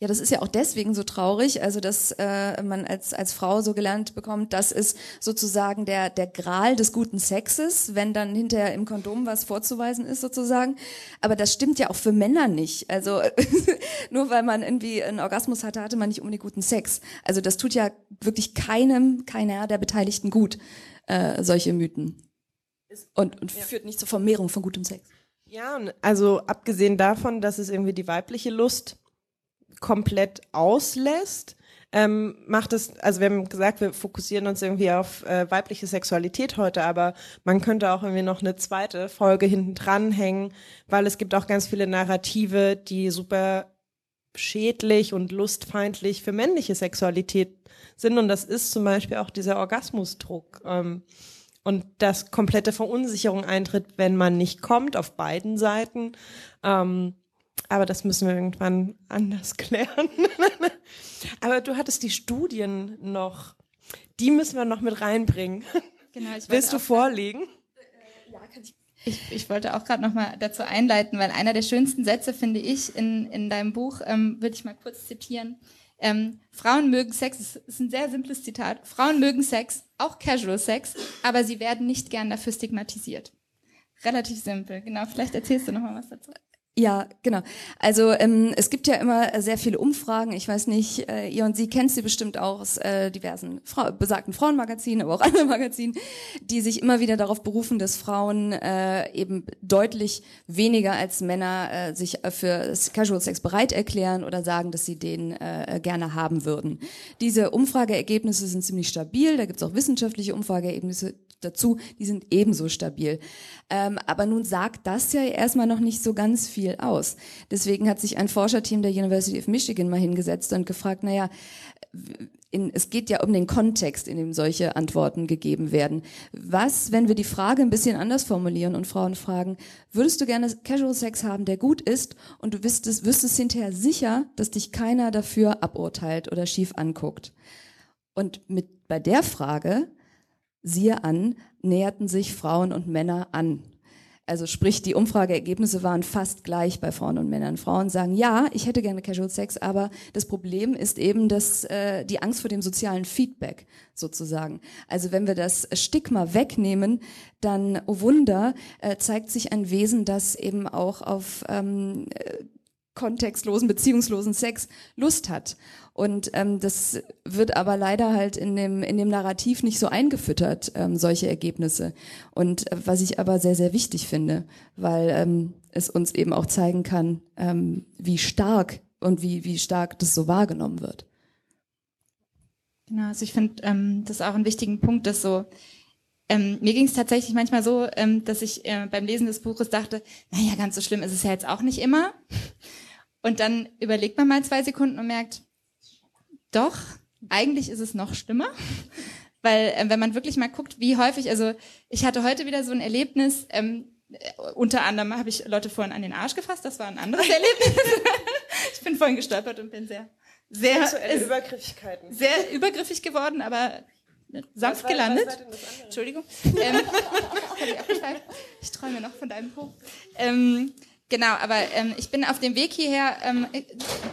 Ja, das ist ja auch deswegen so traurig, also dass äh, man als als Frau so gelernt bekommt, das ist sozusagen der der Gral des guten Sexes, wenn dann hinterher im Kondom was vorzuweisen ist sozusagen. Aber das stimmt ja auch für Männer nicht. Also nur weil man irgendwie einen Orgasmus hatte, hatte man nicht unbedingt guten Sex. Also das tut ja wirklich keinem, keiner der Beteiligten gut, äh, solche Mythen. Und, und ja. führt nicht zur Vermehrung von gutem Sex. Ja, also abgesehen davon, dass es irgendwie die weibliche Lust komplett auslässt, ähm, macht es, also wir haben gesagt, wir fokussieren uns irgendwie auf äh, weibliche Sexualität heute, aber man könnte auch irgendwie noch eine zweite Folge hinten dranhängen, weil es gibt auch ganz viele Narrative, die super schädlich und lustfeindlich für männliche Sexualität sind und das ist zum Beispiel auch dieser Orgasmusdruck. Ähm, und dass komplette Verunsicherung eintritt, wenn man nicht kommt, auf beiden Seiten. Ähm, aber das müssen wir irgendwann anders klären. Aber du hattest die Studien noch. Die müssen wir noch mit reinbringen. Genau, Willst du vorlegen? Ja, kann ich. Ich, ich wollte auch gerade noch mal dazu einleiten, weil einer der schönsten Sätze finde ich in, in deinem Buch, ähm, würde ich mal kurz zitieren. Ähm, Frauen mögen Sex, das ist ein sehr simples Zitat. Frauen mögen Sex, auch Casual Sex, aber sie werden nicht gern dafür stigmatisiert. Relativ simpel. Genau, vielleicht erzählst du noch mal was dazu. Ja, genau. Also ähm, es gibt ja immer sehr viele Umfragen. Ich weiß nicht, äh, ihr und sie kennt sie bestimmt auch aus äh, diversen Fra besagten Frauenmagazinen, aber auch anderen Magazinen, die sich immer wieder darauf berufen, dass Frauen äh, eben deutlich weniger als Männer äh, sich für Casual Sex bereit erklären oder sagen, dass sie den äh, gerne haben würden. Diese Umfrageergebnisse sind ziemlich stabil. Da gibt es auch wissenschaftliche Umfrageergebnisse dazu, die sind ebenso stabil. Ähm, aber nun sagt das ja erstmal noch nicht so ganz viel aus. Deswegen hat sich ein Forscherteam der University of Michigan mal hingesetzt und gefragt, naja, in, es geht ja um den Kontext, in dem solche Antworten gegeben werden. Was, wenn wir die Frage ein bisschen anders formulieren und Frauen fragen, würdest du gerne Casual Sex haben, der gut ist und du wüsstest, wüsstest hinterher sicher, dass dich keiner dafür aburteilt oder schief anguckt? Und mit, bei der Frage siehe an, näherten sich Frauen und Männer an. Also sprich, die Umfrageergebnisse waren fast gleich bei Frauen und Männern. Frauen sagen, ja, ich hätte gerne Casual Sex, aber das Problem ist eben dass äh, die Angst vor dem sozialen Feedback sozusagen. Also wenn wir das Stigma wegnehmen, dann, oh Wunder, äh, zeigt sich ein Wesen, das eben auch auf ähm, äh, kontextlosen, beziehungslosen Sex Lust hat. Und ähm, das wird aber leider halt in dem, in dem Narrativ nicht so eingefüttert, ähm, solche Ergebnisse. Und äh, was ich aber sehr, sehr wichtig finde, weil ähm, es uns eben auch zeigen kann, ähm, wie stark und wie, wie stark das so wahrgenommen wird. Genau, also ich finde ähm, das auch ein wichtigen Punkt, dass so ähm, mir ging es tatsächlich manchmal so, ähm, dass ich äh, beim Lesen des Buches dachte, naja, ganz so schlimm ist es ja jetzt auch nicht immer. Und dann überlegt man mal zwei Sekunden und merkt, Doch, eigentlich ist es noch schlimmer. Weil äh, wenn man wirklich mal guckt, wie häufig, also ich hatte heute wieder so ein Erlebnis, ähm, äh, unter anderem habe ich Leute vorhin an den Arsch gefasst, das war ein anderes Erlebnis. ich bin vorhin gestolpert und bin sehr, sehr, Sexuelle Übergriffigkeiten. sehr übergriffig geworden, aber sanft Was war- gelandet. Entschuldigung. Ähm, ich träume noch von deinem Po. Ähm, genau, aber ähm, ich bin auf dem Weg hierher ähm,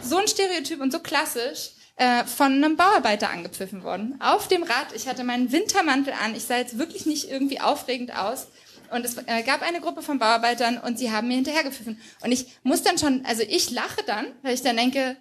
so ein Stereotyp und so klassisch äh, von einem Bauarbeiter angepfiffen worden. Auf dem Rad. Ich hatte meinen Wintermantel an. Ich sah jetzt wirklich nicht irgendwie aufregend aus. Und es äh, gab eine Gruppe von Bauarbeitern und sie haben mir hinterhergepfiffen. Und ich muss dann schon, also ich lache dann, weil ich dann denke,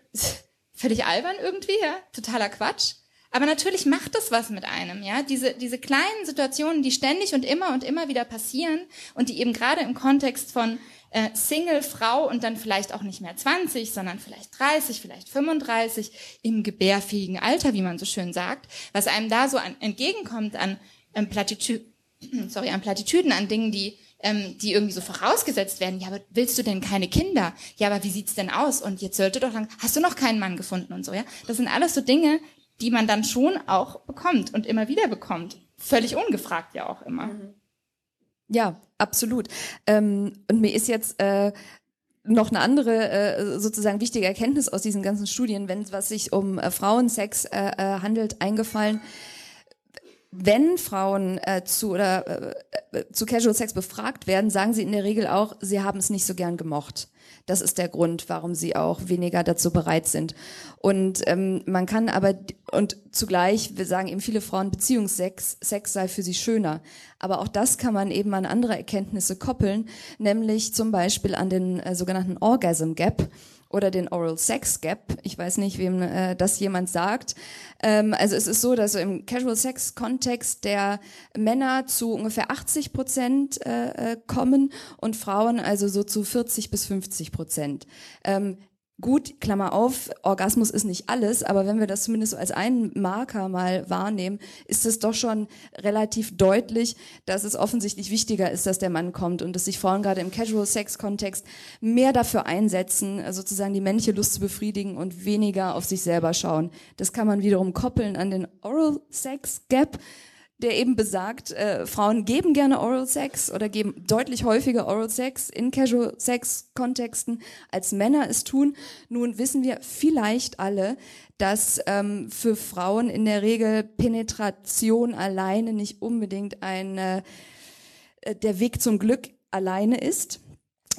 völlig albern irgendwie, ja, totaler Quatsch. Aber natürlich macht das was mit einem, ja. Diese, diese kleinen Situationen, die ständig und immer und immer wieder passieren und die eben gerade im Kontext von äh, Single, Frau und dann vielleicht auch nicht mehr 20, sondern vielleicht 30, vielleicht 35 im gebärfähigen Alter, wie man so schön sagt, was einem da so an, entgegenkommt an ähm, Plattitü sorry, an Plattitüden, an Dingen, die ähm, die irgendwie so vorausgesetzt werden. Ja, aber willst du denn keine Kinder? Ja, aber wie sieht's denn aus? Und jetzt sollte doch lang, hast du noch keinen Mann gefunden und so, ja? Das sind alles so Dinge, die man dann schon auch bekommt und immer wieder bekommt. Völlig ungefragt ja auch immer. Ja, absolut. Ähm, und mir ist jetzt äh, noch eine andere äh, sozusagen wichtige Erkenntnis aus diesen ganzen Studien, wenn es was sich um äh, Frauensex äh, handelt, eingefallen. Wenn Frauen äh, zu oder äh, äh, zu Casual Sex befragt werden, sagen sie in der Regel auch, sie haben es nicht so gern gemocht. Das ist der Grund, warum sie auch weniger dazu bereit sind. Und ähm, man kann aber und zugleich, wir sagen eben viele Frauen, Beziehungssex Sex sei für sie schöner. Aber auch das kann man eben an andere Erkenntnisse koppeln, nämlich zum Beispiel an den äh, sogenannten Orgasm Gap oder den Oral Sex Gap. Ich weiß nicht, wem äh, das jemand sagt. Ähm, also es ist so, dass so im Casual Sex Kontext der Männer zu ungefähr 80 Prozent äh, äh, kommen und Frauen also so zu 40 bis 50 Prozent. Ähm, Gut, Klammer auf, Orgasmus ist nicht alles, aber wenn wir das zumindest so als einen Marker mal wahrnehmen, ist es doch schon relativ deutlich, dass es offensichtlich wichtiger ist, dass der Mann kommt und dass sich Frauen gerade im Casual-Sex-Kontext mehr dafür einsetzen, sozusagen die männliche Lust zu befriedigen und weniger auf sich selber schauen. Das kann man wiederum koppeln an den Oral-Sex-Gap, der eben besagt, äh, Frauen geben gerne Oral Sex oder geben deutlich häufiger Oral Sex in Casual Sex Kontexten, als Männer es tun. Nun wissen wir vielleicht alle, dass ähm, für Frauen in der Regel Penetration alleine nicht unbedingt ein äh, der Weg zum Glück alleine ist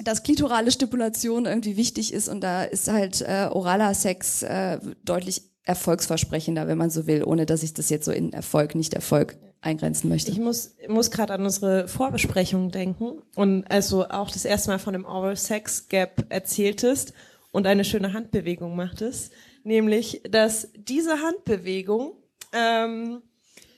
dass klitorale Stipulation irgendwie wichtig ist und da ist halt äh, oraler Sex äh, deutlich erfolgsversprechender, wenn man so will, ohne dass ich das jetzt so in Erfolg, nicht Erfolg eingrenzen möchte. Ich muss, muss gerade an unsere Vorbesprechung denken und also auch das erste Mal von dem Oral Sex Gap erzähltest und eine schöne Handbewegung machtest, nämlich, dass diese Handbewegung ähm,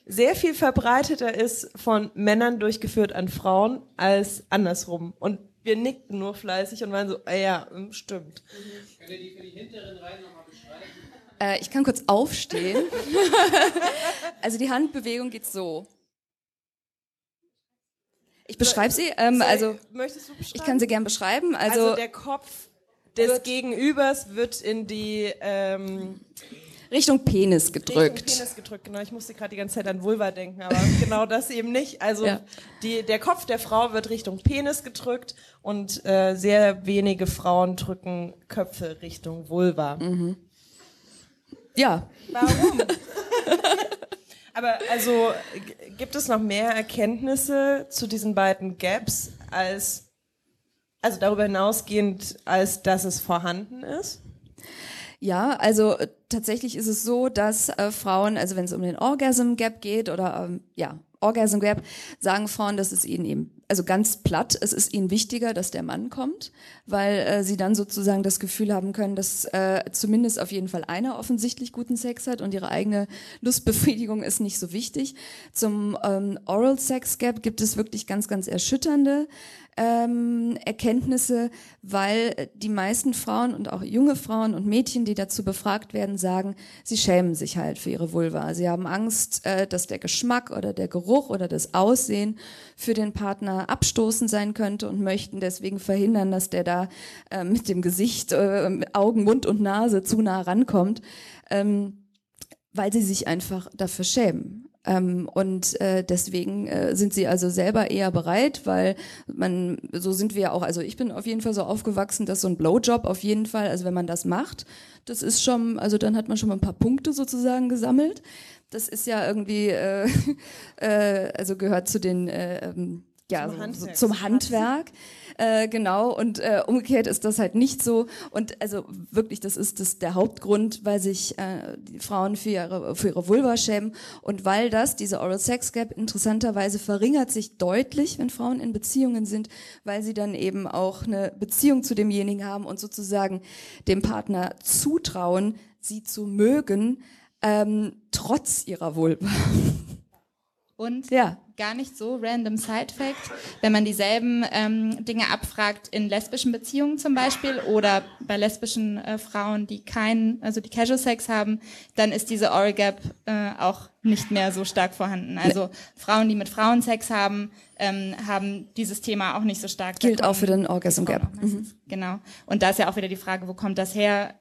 sehr viel verbreiteter ist von Männern durchgeführt an Frauen als andersrum. Und wir nickten nur fleißig und waren so, ah ja, mm, stimmt. Könnt ihr die für die hinteren Reihen nochmal beschreiben? Äh, ich kann kurz aufstehen. also die Handbewegung geht so. Ich beschreibe sie. Ähm, also möchtest du beschreiben? ich kann sie gern beschreiben. Also, Also, der Kopf des Gegenübers wird in die ähm, Richtung Penis Richtung gedrückt. Penis gedrückt. Genau, ich musste gerade die ganze Zeit an Vulva denken, aber genau das eben nicht. Also Ja. die, der Kopf der Frau wird Richtung Penis gedrückt und äh, sehr wenige Frauen drücken Köpfe Richtung Vulva. Mhm. Ja, Warum? Aber also gibt es noch mehr Erkenntnisse zu diesen beiden Gaps als also darüber hinausgehend, als dass es vorhanden ist? Ja, also tatsächlich ist es so, dass äh, Frauen, also wenn es um den Orgasm Gap geht oder ähm, ja, Orgasm Gap, sagen Frauen, dass es ihnen eben, also ganz platt, es ist ihnen wichtiger, dass der Mann kommt, weil äh, sie dann sozusagen das Gefühl haben können, dass äh, zumindest auf jeden Fall einer offensichtlich guten Sex hat und ihre eigene Lustbefriedigung ist nicht so wichtig. Zum ähm, Oral Sex Gap gibt es wirklich ganz, ganz erschütternde ähm, Erkenntnisse, weil die meisten Frauen und auch junge Frauen und Mädchen, die dazu befragt werden, sagen, sie schämen sich halt für ihre Vulva. Sie haben Angst, äh, dass der Geschmack oder der Geruch oder das Aussehen für den Partner abstoßend sein könnte und möchten deswegen verhindern, dass der da äh, mit dem Gesicht, äh, Augen, Mund und Nase zu nah rankommt. Ähm, weil sie sich einfach dafür schämen. Ähm, und äh, deswegen äh, sind sie also selber eher bereit, weil man, so sind wir ja auch, also ich bin auf jeden Fall so aufgewachsen, dass so ein Blowjob auf jeden Fall, also wenn man das macht, das ist schon, also dann hat man schon mal ein paar Punkte sozusagen gesammelt. Das ist ja irgendwie, äh, äh, also gehört zu den, äh, ähm, ja, Zum so, so, Handwerk. zum Handwerk. Äh, genau, und äh, umgekehrt ist das halt nicht so. Und also wirklich, das ist das der Hauptgrund, weil sich äh, die Frauen für ihre, für ihre Vulva schämen und weil das, diese Oral Sex Gap, interessanterweise verringert sich deutlich, wenn Frauen in Beziehungen sind, weil sie dann eben auch eine Beziehung zu demjenigen haben und sozusagen dem Partner zutrauen, sie zu mögen, ähm, trotz ihrer Vulva. Und Ja. Gar nicht so random Side Fact, wenn man dieselben ähm, Dinge abfragt in lesbischen Beziehungen zum Beispiel oder bei lesbischen äh, Frauen, die keinen, also die Casual Sex haben, dann ist diese Oral Gap äh, auch nicht mehr so stark vorhanden. Also Frauen, die mit Frauen Sex haben, ähm, haben dieses Thema auch nicht so stark. Gilt auch für den Orgasm Gap. meistens. Genau. Und da ist ja auch wieder die Frage, wo kommt das her?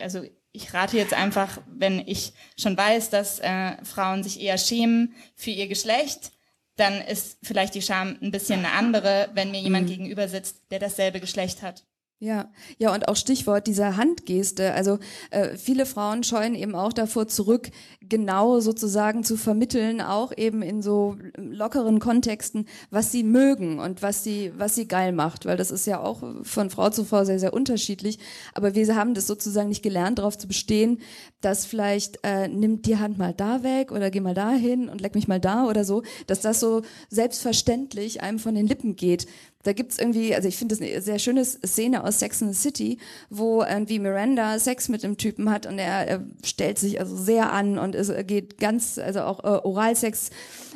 Also ich rate jetzt einfach, wenn ich schon weiß, dass äh, Frauen sich eher schämen für ihr Geschlecht, dann ist vielleicht die Scham ein bisschen eine andere, wenn mir Mhm. jemand gegenüber sitzt, der dasselbe Geschlecht hat. Ja, ja und auch Stichwort dieser Handgeste. Also äh, viele Frauen scheuen eben auch davor zurück, genau sozusagen zu vermitteln, auch eben in so lockeren Kontexten, was sie mögen und was sie was sie geil macht, weil das ist ja auch von Frau zu Frau sehr sehr unterschiedlich. Aber wir haben das sozusagen nicht gelernt, darauf zu bestehen, dass vielleicht äh, nimm die Hand mal da weg oder geh mal da hin und leck mich mal da oder so, dass das so selbstverständlich einem von den Lippen geht. Da gibt's irgendwie, also ich finde das eine sehr schöne Szene aus Sex in the City, wo irgendwie Miranda Sex mit dem Typen hat und er, er stellt sich also sehr an und es geht ganz, also auch äh, Oralsex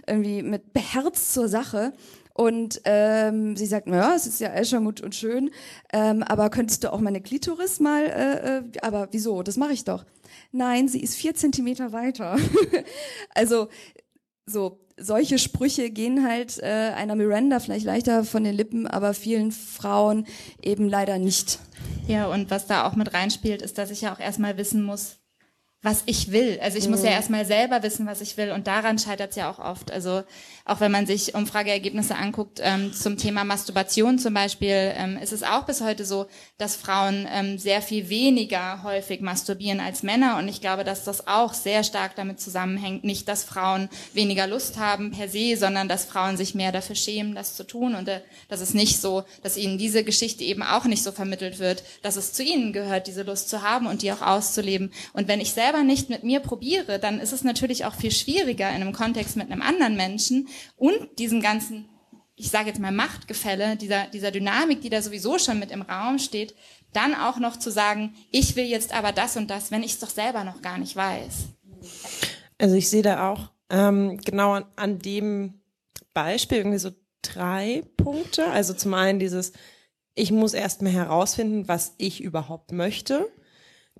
irgendwie mit beherzt zur Sache. Und ähm, sie sagt, naja, es ist ja alles schon gut und schön, ähm, aber könntest du auch meine Klitoris mal, äh, äh, aber wieso, das mache ich doch. Nein, sie ist vier Zentimeter weiter. also so solche Sprüche gehen halt äh, einer Miranda vielleicht leichter von den Lippen, aber vielen Frauen eben leider nicht. Ja, und was da auch mit reinspielt, ist, dass ich ja auch erstmal wissen muss, was ich will. Also ich muss ja erstmal selber wissen, was ich will. Und daran scheitert es ja auch oft. Also auch wenn man sich Umfrageergebnisse anguckt ähm, zum Thema Masturbation zum Beispiel, ähm, ist es auch bis heute so, dass Frauen ähm, sehr viel weniger häufig masturbieren als Männer. Und ich glaube, dass das auch sehr stark damit zusammenhängt. Nicht, dass Frauen weniger Lust haben per se, sondern dass Frauen sich mehr dafür schämen, das zu tun. Und äh, das ist nicht so, dass ihnen diese Geschichte eben auch nicht so vermittelt wird, dass es zu ihnen gehört, diese Lust zu haben und die auch auszuleben. Und wenn ich selber nicht mit mir probiere, dann ist es natürlich auch viel schwieriger in einem Kontext mit einem anderen Menschen und diesem ganzen, ich sage jetzt mal Machtgefälle, dieser, dieser Dynamik, die da sowieso schon mit im Raum steht, dann auch noch zu sagen, ich will jetzt aber das und das, wenn ich es doch selber noch gar nicht weiß. Also ich sehe da auch ähm, genau an, an dem Beispiel irgendwie so drei Punkte. Also zum einen dieses, ich muss erstmal herausfinden, was ich überhaupt möchte.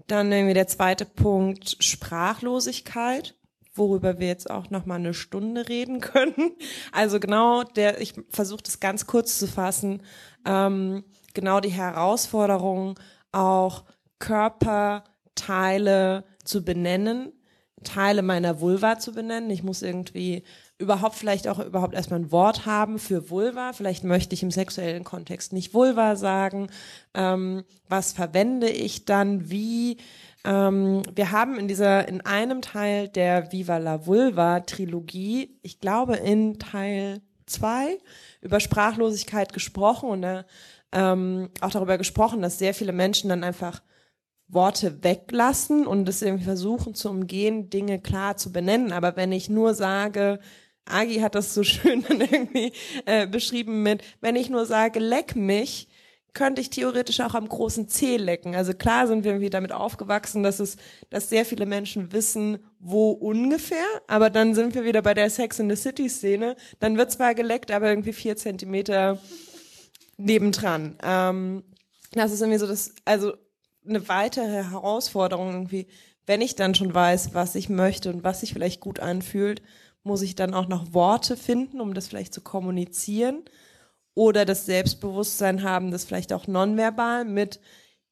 Dann irgendwie der zweite Punkt Sprachlosigkeit, worüber wir jetzt auch noch mal eine Stunde reden können. Also genau der, ich versuche das ganz kurz zu fassen. Ähm, genau die Herausforderung, auch Körperteile zu benennen, Teile meiner Vulva zu benennen. Ich muss irgendwie überhaupt vielleicht auch überhaupt erstmal ein Wort haben für Vulva. Vielleicht möchte ich im sexuellen Kontext nicht Vulva sagen. Ähm, was verwende ich dann? Wie? Ähm, wir haben in dieser, in einem Teil der Viva la Vulva Trilogie, ich glaube in Teil zwei, über Sprachlosigkeit gesprochen und da, ähm, auch darüber gesprochen, dass sehr viele Menschen dann einfach Worte weglassen und es irgendwie versuchen zu umgehen, Dinge klar zu benennen. Aber wenn ich nur sage, Agi hat das so schön dann irgendwie äh, beschrieben mit, wenn ich nur sage, leck mich, könnte ich theoretisch auch am großen Zeh lecken. Also klar sind wir irgendwie damit aufgewachsen, dass es, dass sehr viele Menschen wissen, wo ungefähr, aber dann sind wir wieder bei der Sex in the City Szene. Dann wird zwar geleckt, aber irgendwie vier Zentimeter nebendran. Ähm, das ist irgendwie so das, also eine weitere Herausforderung irgendwie, wenn ich dann schon weiß, was ich möchte und was sich vielleicht gut anfühlt, muss ich dann auch noch Worte finden, um das vielleicht zu kommunizieren oder das Selbstbewusstsein haben, das vielleicht auch nonverbal mit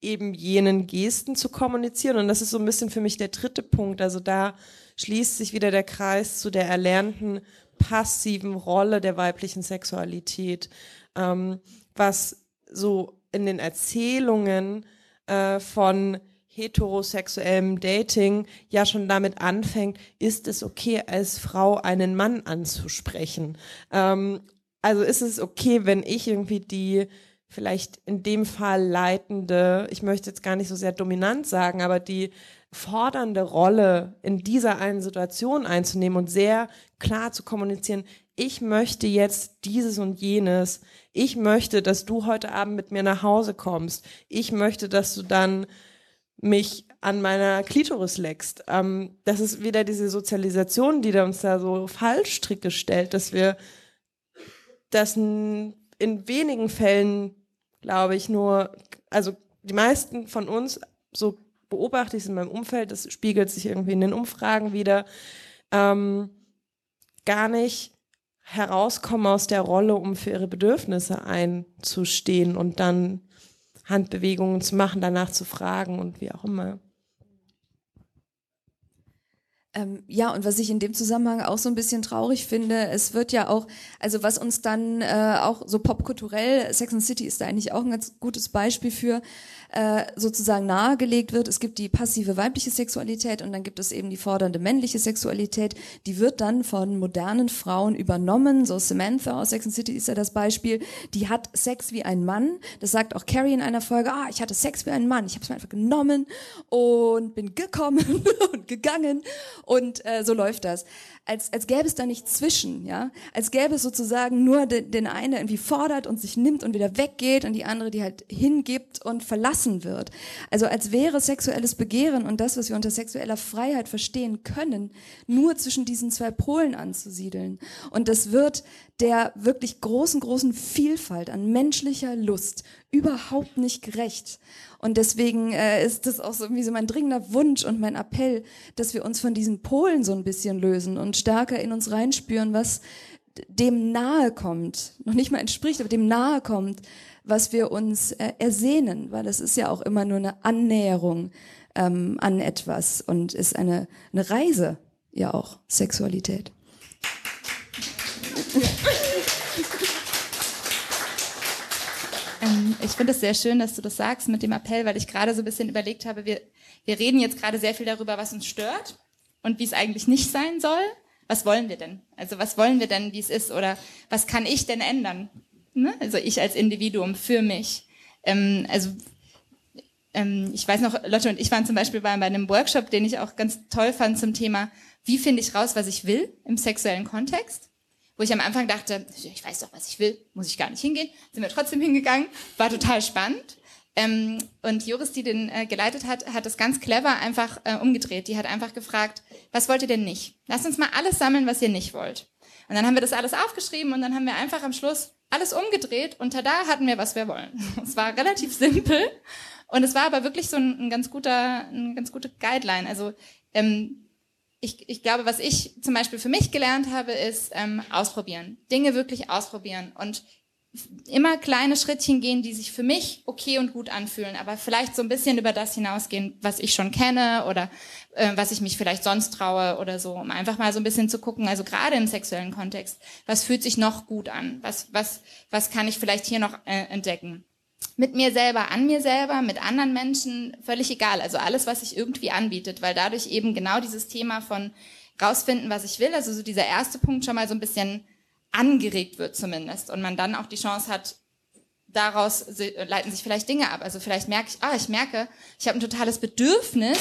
eben jenen Gesten zu kommunizieren. Und das ist so ein bisschen für mich der dritte Punkt. Also da schließt sich wieder der Kreis zu der erlernten passiven Rolle der weiblichen Sexualität, ähm, was so in den Erzählungen äh, von heterosexuellem Dating ja schon damit anfängt, ist es okay, als Frau einen Mann anzusprechen? Ähm, also ist es okay, wenn ich irgendwie die vielleicht in dem Fall leitende, ich möchte jetzt gar nicht so sehr dominant sagen, aber die fordernde Rolle in dieser einen Situation einzunehmen und sehr klar zu kommunizieren, ich möchte jetzt dieses und jenes, ich möchte, dass du heute Abend mit mir nach Hause kommst, ich möchte, dass du dann mich an meiner Klitoris leckst. Ähm, das ist wieder diese Sozialisation, die da uns da so Fallstricke stellt, dass wir das in wenigen Fällen, glaube ich, nur, also die meisten von uns, so beobachte ich es in meinem Umfeld, das spiegelt sich irgendwie in den Umfragen wieder, ähm, gar nicht herauskommen aus der Rolle, um für ihre Bedürfnisse einzustehen und dann Handbewegungen zu machen, danach zu fragen und wie auch immer. Ähm, ja, und was ich in dem Zusammenhang auch so ein bisschen traurig finde, es wird ja auch, also was uns dann äh, auch so popkulturell, Sex and City ist da eigentlich auch ein ganz gutes Beispiel für, äh, sozusagen nahegelegt wird. Es gibt die passive weibliche Sexualität und dann gibt es eben die fordernde männliche Sexualität. Die wird dann von modernen Frauen übernommen. So Samantha aus Sex and City ist ja das Beispiel. Die hat Sex wie ein Mann. Das sagt auch Carrie in einer Folge. Ah, ich hatte Sex wie ein Mann. Ich habe es mir einfach genommen und bin gekommen und gegangen und äh, so läuft das. Als, als gäbe es da nicht zwischen, ja. Als gäbe es sozusagen nur den, den einen, der irgendwie fordert und sich nimmt und wieder weggeht und die andere, die halt hingibt und verlassen wird. Also als wäre sexuelles Begehren und das, was wir unter sexueller Freiheit verstehen können, nur zwischen diesen zwei Polen anzusiedeln. Und das wird der wirklich großen, großen Vielfalt an menschlicher Lust überhaupt nicht gerecht. Und deswegen äh, ist das auch so irgendwie so mein dringender Wunsch und mein Appell, dass wir uns von diesen Polen so ein bisschen lösen und stärker in uns reinspüren, was dem nahe kommt, noch nicht mal entspricht, aber dem nahe kommt, was wir uns äh, ersehnen, weil es ist ja auch immer nur eine Annäherung ähm, an etwas und ist eine, eine Reise, ja auch Sexualität. Ähm, ich finde es sehr schön, dass du das sagst mit dem Appell, weil ich gerade so ein bisschen überlegt habe, wir, wir reden jetzt gerade sehr viel darüber, was uns stört und wie es eigentlich nicht sein soll. Was wollen wir denn? Also was wollen wir denn, wie es ist? Oder was kann ich denn ändern? Ne? Also ich als Individuum für mich. Ähm, also ähm, ich weiß noch, Lotte und ich waren zum Beispiel bei, bei einem Workshop, den ich auch ganz toll fand zum Thema, wie finde ich raus, was ich will im sexuellen Kontext? wo ich am Anfang dachte, ich weiß doch, was ich will, muss ich gar nicht hingehen. Sind wir trotzdem hingegangen, war total spannend. Ähm, und Joris, die den äh, geleitet hat, hat das ganz clever einfach äh, umgedreht. Die hat einfach gefragt, was wollt ihr denn nicht? Lasst uns mal alles sammeln, was ihr nicht wollt. Und dann haben wir das alles aufgeschrieben und dann haben wir einfach am Schluss alles umgedreht und da hatten wir, was wir wollen. Es war relativ simpel und es war aber wirklich so ein, ein ganz guter, ein ganz gute Guideline. Also ähm, ich, ich glaube, was ich zum Beispiel für mich gelernt habe, ist ähm, ausprobieren. Dinge wirklich ausprobieren und immer kleine Schrittchen gehen, die sich für mich okay und gut anfühlen, aber vielleicht so ein bisschen über das hinausgehen, was ich schon kenne oder äh, was ich mich vielleicht sonst traue oder so, um einfach mal so ein bisschen zu gucken, also gerade im sexuellen Kontext, was fühlt sich noch gut an? Was, was, was kann ich vielleicht hier noch äh, entdecken? mit mir selber, an mir selber, mit anderen Menschen, völlig egal. Also alles, was sich irgendwie anbietet, weil dadurch eben genau dieses Thema von rausfinden, was ich will, also so dieser erste Punkt schon mal so ein bisschen angeregt wird zumindest und man dann auch die Chance hat, daraus leiten sich vielleicht Dinge ab. Also vielleicht merke ich, ah, ich merke, ich habe ein totales Bedürfnis,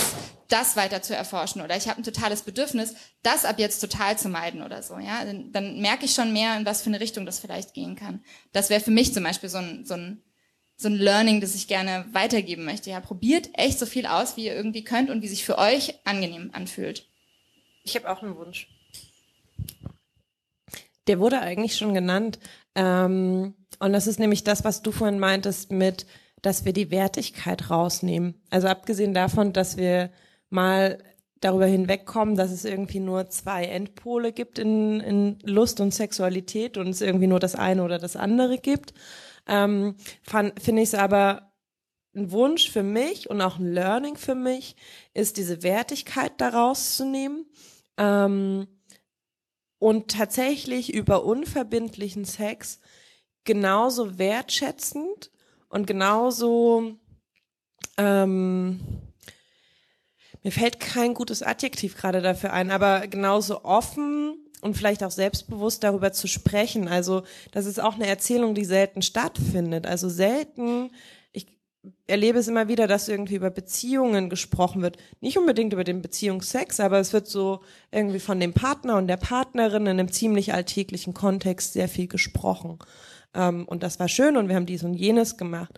das weiter zu erforschen oder ich habe ein totales Bedürfnis, das ab jetzt total zu meiden oder so. Ja, dann, dann merke ich schon mehr, in was für eine Richtung das vielleicht gehen kann. Das wäre für mich zum Beispiel so ein, so ein so ein Learning, das ich gerne weitergeben möchte. Ja, probiert echt so viel aus, wie ihr irgendwie könnt und wie sich für euch angenehm anfühlt. Ich habe auch einen Wunsch. Der wurde eigentlich schon genannt. Ähm, und das ist nämlich das, was du vorhin meintest mit, dass wir die Wertigkeit rausnehmen. Also abgesehen davon, dass wir mal darüber hinwegkommen, dass es irgendwie nur zwei Endpole gibt in, in Lust und Sexualität und es irgendwie nur das eine oder das andere gibt, ähm, finde ich es aber ein Wunsch für mich und auch ein Learning für mich ist, diese Wertigkeit daraus zu nehmen ähm, und tatsächlich über unverbindlichen Sex genauso wertschätzend und genauso ähm, mir fällt kein gutes Adjektiv gerade dafür ein, aber genauso offen und vielleicht auch selbstbewusst darüber zu sprechen. Also das ist auch eine Erzählung, die selten stattfindet. Also selten, erlebe es immer wieder, dass irgendwie über Beziehungen gesprochen wird. Nicht unbedingt über den Beziehungsex, aber es wird so irgendwie von dem Partner und der Partnerin in einem ziemlich alltäglichen Kontext sehr viel gesprochen. Ähm, und das war schön und wir haben dies und jenes gemacht.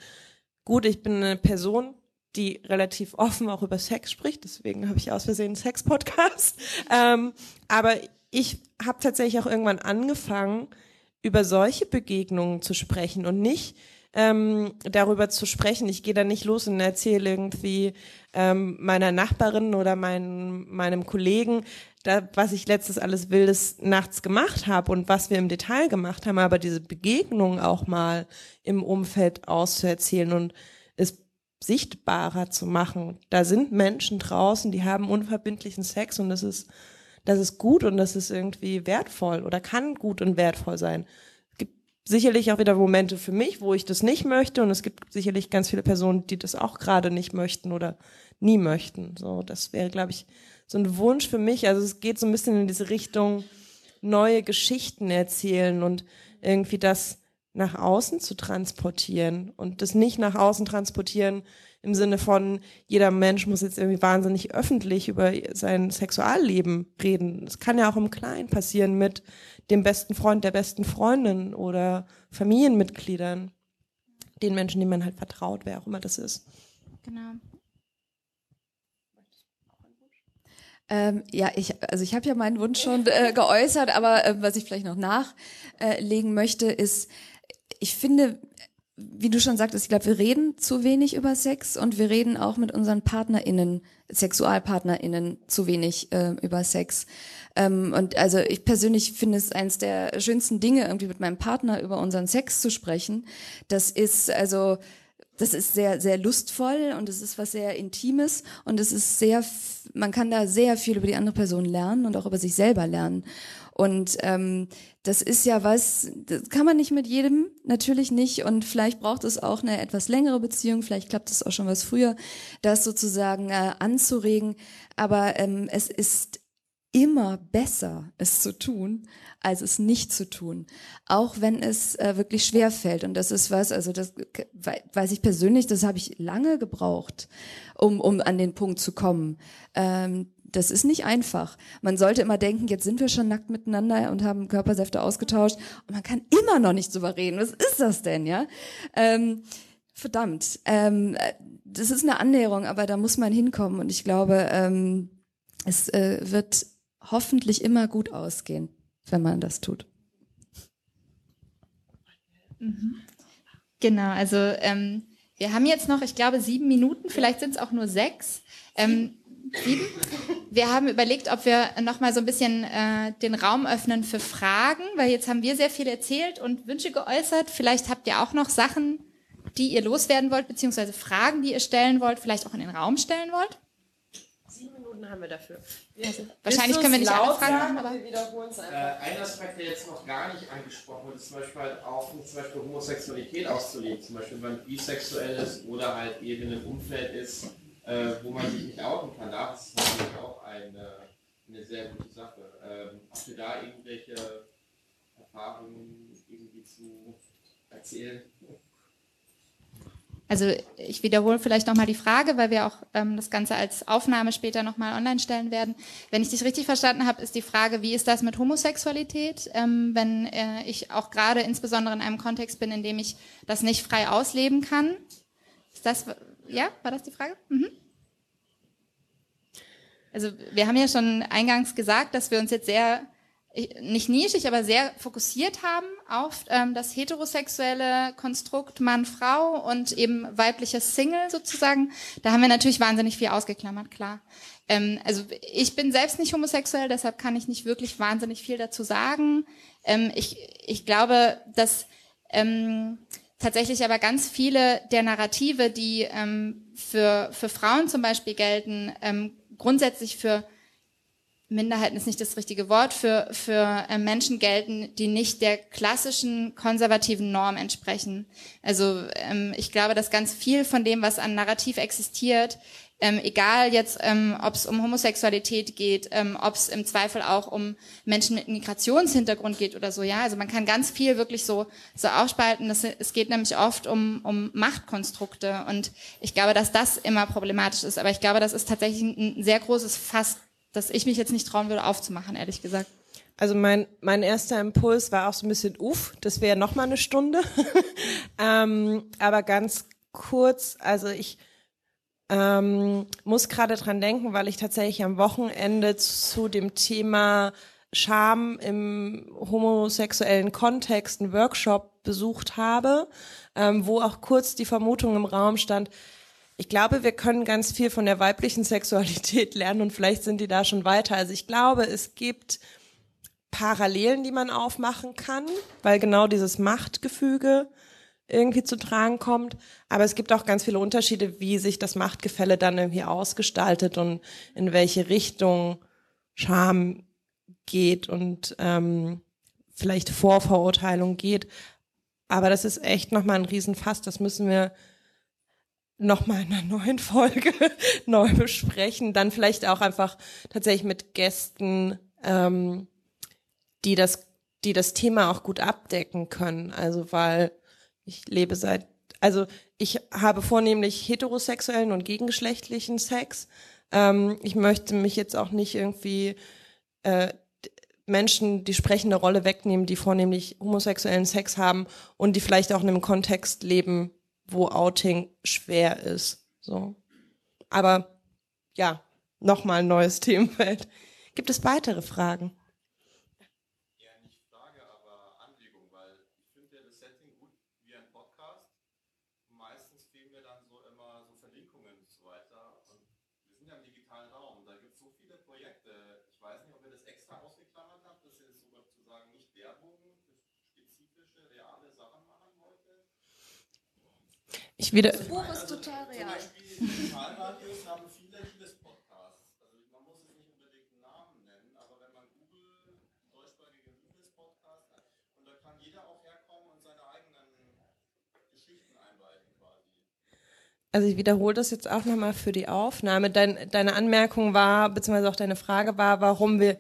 Gut, ich bin eine Person, die relativ offen auch über Sex spricht, deswegen habe ich aus Versehen einen Sex-Podcast. Ähm, aber ich habe tatsächlich auch irgendwann angefangen, über solche Begegnungen zu sprechen und nicht ähm, darüber zu sprechen. Ich gehe da nicht los und erzähle irgendwie ähm, meiner Nachbarin oder mein, meinem Kollegen, da, was ich letztes alles Wildes nachts gemacht habe und was wir im Detail gemacht haben, aber diese Begegnung auch mal im Umfeld auszuerzählen und es sichtbarer zu machen. Da sind Menschen draußen, die haben unverbindlichen Sex und das ist das ist gut und das ist irgendwie wertvoll oder kann gut und wertvoll sein. Sicherlich auch wieder Momente für mich, wo ich das nicht möchte und es gibt sicherlich ganz viele Personen, die das auch gerade nicht möchten oder nie möchten. So, das wäre, glaube ich, so ein Wunsch für mich. Also es geht so ein bisschen in diese Richtung neue Geschichten erzählen und irgendwie das nach außen zu transportieren und das nicht nach außen transportieren im Sinne von, jeder Mensch muss jetzt irgendwie wahnsinnig öffentlich über sein Sexualleben reden. Es kann ja auch im Kleinen passieren mit dem besten Freund, der besten Freundin oder Familienmitgliedern, den Menschen, denen man halt vertraut, wer auch immer das ist. Genau. Ähm, ja, ich, also ich habe ja meinen Wunsch schon äh, geäußert, aber äh, was ich vielleicht noch nachlegen möchte, ist, ich finde, wie du schon sagtest, ich glaube, wir reden zu wenig über Sex und wir reden auch mit unseren PartnerInnen, SexualpartnerInnen zu wenig äh, über Sex. Ähm, und also ich persönlich finde es eines der schönsten Dinge, irgendwie mit meinem Partner über unseren Sex zu sprechen. Das ist also das ist sehr, sehr lustvoll und es ist was sehr Intimes und es ist sehr, man kann da sehr viel über die andere Person lernen und auch über sich selber lernen. Und ähm, das ist ja was, das kann man nicht mit jedem, natürlich nicht. Und vielleicht braucht es auch eine etwas längere Beziehung, vielleicht klappt es auch schon was früher, das sozusagen äh, anzuregen. Aber ähm, es ist immer besser, es zu tun, als es nicht zu tun. Auch wenn es äh, wirklich schwer fällt. Und das ist was, also das weiß ich persönlich, das habe ich lange gebraucht, um, um an den Punkt zu kommen. Ähm, das ist nicht einfach. Man sollte immer denken, jetzt sind wir schon nackt miteinander und haben Körpersäfte ausgetauscht und man kann immer noch nicht drüber reden. Was ist das denn, ja? Ähm, verdammt. Ähm, das ist eine Annäherung, aber da muss man hinkommen und ich glaube, ähm, es äh, wird hoffentlich immer gut ausgehen, wenn man das tut. Mhm. Genau, also ähm, wir haben jetzt noch, ich glaube, sieben Minuten, vielleicht sind es auch nur sechs. Ähm, sieben. Wir haben überlegt, ob wir nochmal so ein bisschen äh, den Raum öffnen für Fragen, weil jetzt haben wir sehr viel erzählt und Wünsche geäußert. Vielleicht habt ihr auch noch Sachen, die ihr loswerden wollt, beziehungsweise Fragen, die ihr stellen wollt, vielleicht auch in den Raum stellen wollt. Sieben Minuten haben wir dafür. Also, wahrscheinlich können wir nicht alle Fragen machen, aber... Äh, ein Aspekt, der jetzt noch gar nicht angesprochen wird, ist zum Beispiel halt auch zum Beispiel Homosexualität auszuleben. Zum Beispiel, wenn man bisexuell ist oder halt eben in einem Umfeld ist, äh, wo man sich nicht outen kann. Das ist natürlich auch eine, eine sehr gute Sache. Ähm, habt ihr da irgendwelche Erfahrungen irgendwie zu erzählen? Also ich wiederhole vielleicht nochmal die Frage, weil wir auch ähm, das Ganze als Aufnahme später nochmal online stellen werden. Wenn ich dich richtig verstanden habe, ist die Frage, wie ist das mit Homosexualität, ähm, wenn äh, ich auch gerade insbesondere in einem Kontext bin, in dem ich das nicht frei ausleben kann? Ist das, ja, war das die Frage? Mhm. Also wir haben ja schon eingangs gesagt, dass wir uns jetzt sehr, nicht nischig, aber sehr fokussiert haben auf ähm, das heterosexuelle Konstrukt Mann-Frau und eben weibliches Single sozusagen. Da haben wir natürlich wahnsinnig viel ausgeklammert, klar. Ähm, also ich bin selbst nicht homosexuell, deshalb kann ich nicht wirklich wahnsinnig viel dazu sagen. Ähm, ich, ich glaube, dass ähm, tatsächlich aber ganz viele der Narrative, die ähm, für, für Frauen zum Beispiel gelten, ähm, grundsätzlich für Minderheiten ist nicht das richtige Wort, für, für äh, Menschen gelten, die nicht der klassischen konservativen Norm entsprechen. Also ähm, ich glaube, dass ganz viel von dem, was an Narrativ existiert, ähm, egal jetzt, ähm, ob es um Homosexualität geht, ähm, ob es im Zweifel auch um Menschen mit Migrationshintergrund geht oder so, ja. Also man kann ganz viel wirklich so so aufspalten. Das, es geht nämlich oft um um Machtkonstrukte und ich glaube, dass das immer problematisch ist. Aber ich glaube, das ist tatsächlich ein, sehr großes Fass, das ich mich jetzt nicht trauen würde aufzumachen, ehrlich gesagt. Also mein, mein erster Impuls war auch so ein bisschen, uff, das wäre noch mal eine Stunde. ähm, aber ganz kurz, also ich ähm, muss gerade dran denken, weil ich tatsächlich am Wochenende zu dem Thema Scham im homosexuellen Kontext einen Workshop besucht habe, ähm, wo auch kurz die Vermutung im Raum stand, ich glaube, wir können ganz viel von der weiblichen Sexualität lernen und vielleicht sind die da schon weiter. Also ich glaube, es gibt Parallelen, die man aufmachen kann, weil genau dieses Machtgefüge irgendwie zu tragen kommt. Aber es gibt auch ganz viele Unterschiede, wie sich das Machtgefälle dann irgendwie ausgestaltet und in welche Richtung Scham geht und ähm, vielleicht Vorverurteilung geht. Aber das ist echt nochmal ein Riesenfass. Das müssen wir nochmal in einer neuen Folge neu besprechen. Dann vielleicht auch einfach tatsächlich mit Gästen, ähm, die das, die das Thema auch gut abdecken können. Also weil ich lebe seit, also ich habe vornehmlich heterosexuellen und gegengeschlechtlichen Sex. Ähm, ich möchte mich jetzt auch nicht irgendwie äh, Menschen die sprechende Rolle wegnehmen, die vornehmlich homosexuellen Sex haben und die vielleicht auch in einem Kontext leben, wo Outing schwer ist. So. Aber ja, nochmal ein neues Themenfeld. Gibt es weitere Fragen? Ich wieder. Das Buch ist total real. Digitalradios haben viele Podcasts. Also man muss es nicht unbedingt einen Namen nennen, aber wenn man Google deutschsprachige Podcast hat, und da kann jeder auch herkommen und seine eigenen Geschichten einleiten quasi. Also ich wiederhole das jetzt auch nochmal für die Aufnahme. Dein, deine Anmerkung war, beziehungsweise auch deine Frage war, warum wir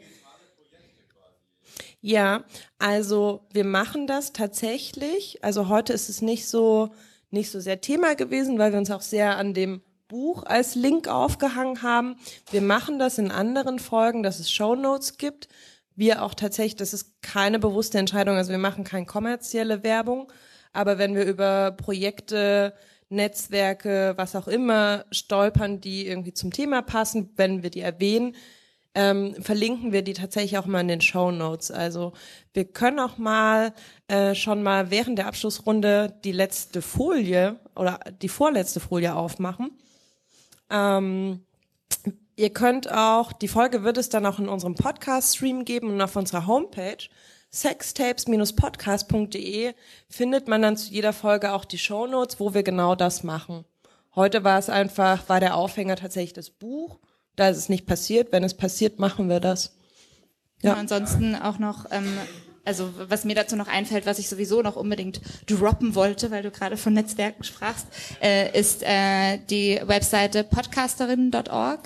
ja, also wir machen das tatsächlich. Also heute ist es nicht so, nicht so sehr Thema gewesen, weil wir uns auch sehr an dem Buch als Link aufgehangen haben. Wir machen das in anderen Folgen, dass es Show Notes gibt. Wir auch tatsächlich, das ist keine bewusste Entscheidung, also wir machen keine kommerzielle Werbung, aber wenn wir über Projekte, Netzwerke, was auch immer stolpern, die irgendwie zum Thema passen, wenn wir die erwähnen, ähm, verlinken wir die tatsächlich auch mal in den Show Notes. Also wir können auch mal äh, schon mal während der Abschlussrunde die letzte Folie oder die vorletzte Folie aufmachen. Ähm, ihr könnt auch, die Folge wird es dann auch in unserem Podcast-Stream geben und auf unserer Homepage sextapes-podcast.de findet man dann zu jeder Folge auch die Show Notes, wo wir genau das machen. Heute war es einfach, war der Aufhänger tatsächlich das Buch da ist es nicht passiert. Wenn es passiert, machen wir das. Ja. ja ansonsten auch noch, ähm, also was mir dazu noch einfällt, was ich sowieso noch unbedingt droppen wollte, weil du gerade von Netzwerken sprachst, äh, ist äh, die Webseite podcasterinnen.org.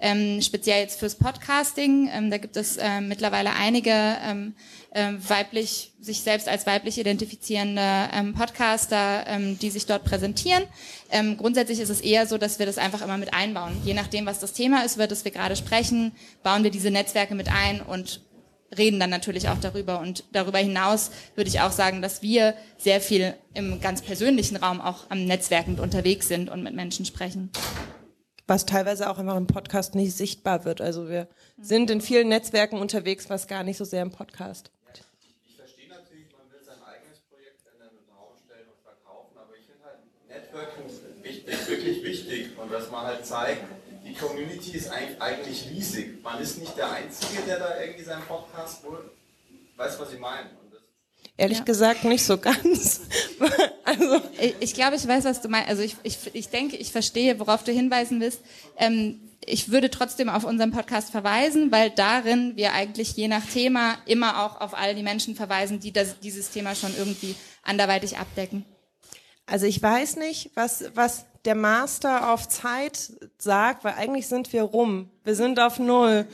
Ähm, speziell jetzt fürs Podcasting. Ähm, da gibt es äh, mittlerweile einige ähm, äh, weiblich, sich selbst als weiblich identifizierende ähm, Podcaster, ähm, die sich dort präsentieren. Ähm, grundsätzlich ist es eher so, dass wir das einfach immer mit einbauen. Je nachdem, was das Thema ist, über das wir gerade sprechen, bauen wir diese Netzwerke mit ein und reden dann natürlich auch darüber. Und darüber hinaus würde ich auch sagen, dass wir sehr viel im ganz persönlichen Raum auch am Netzwerkend unterwegs sind und mit Menschen sprechen was teilweise auch einfach im Podcast nicht sichtbar wird. Also wir sind in vielen Netzwerken unterwegs, was gar nicht so sehr im Podcast ist wirklich wichtig und dass man halt zeigt, die Community ist eigentlich riesig. Man ist nicht der Einzige, der da irgendwie seinen Podcast wohl weiß, was ich meine. Ehrlich ja. gesagt nicht so ganz. Also Ich, ich glaube, ich weiß, was du meinst. Also ich, ich, ich denke, ich verstehe, worauf du hinweisen willst. Ähm, ich würde trotzdem auf unseren Podcast verweisen, weil darin wir eigentlich je nach Thema immer auch auf all die Menschen verweisen, die das, dieses Thema schon irgendwie anderweitig abdecken. Also ich weiß nicht, was, was der Master auf Zeit sagt, weil eigentlich sind wir rum. Wir sind auf Null.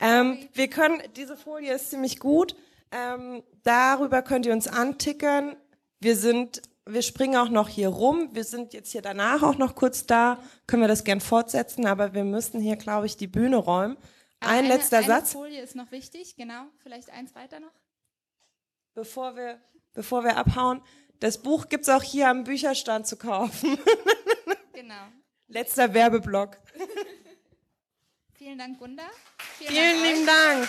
Ähm, wir können, diese Folie ist ziemlich gut. Ähm, darüber könnt ihr uns antickern. Wir sind, wir springen auch noch hier rum. Wir sind jetzt hier danach auch noch kurz da. Können wir das gern fortsetzen, aber wir müssen hier, glaube ich, die Bühne räumen. Aber Ein eine, letzter eine Satz, Folie ist noch wichtig, genau. Vielleicht eins weiter noch. bevor wir, bevor wir abhauen. Das Buch gibt's auch hier am Bücherstand zu kaufen. Genau. Letzter Werbeblock. Vielen Dank, Gunda. Vielen Dank euch. lieben Dank.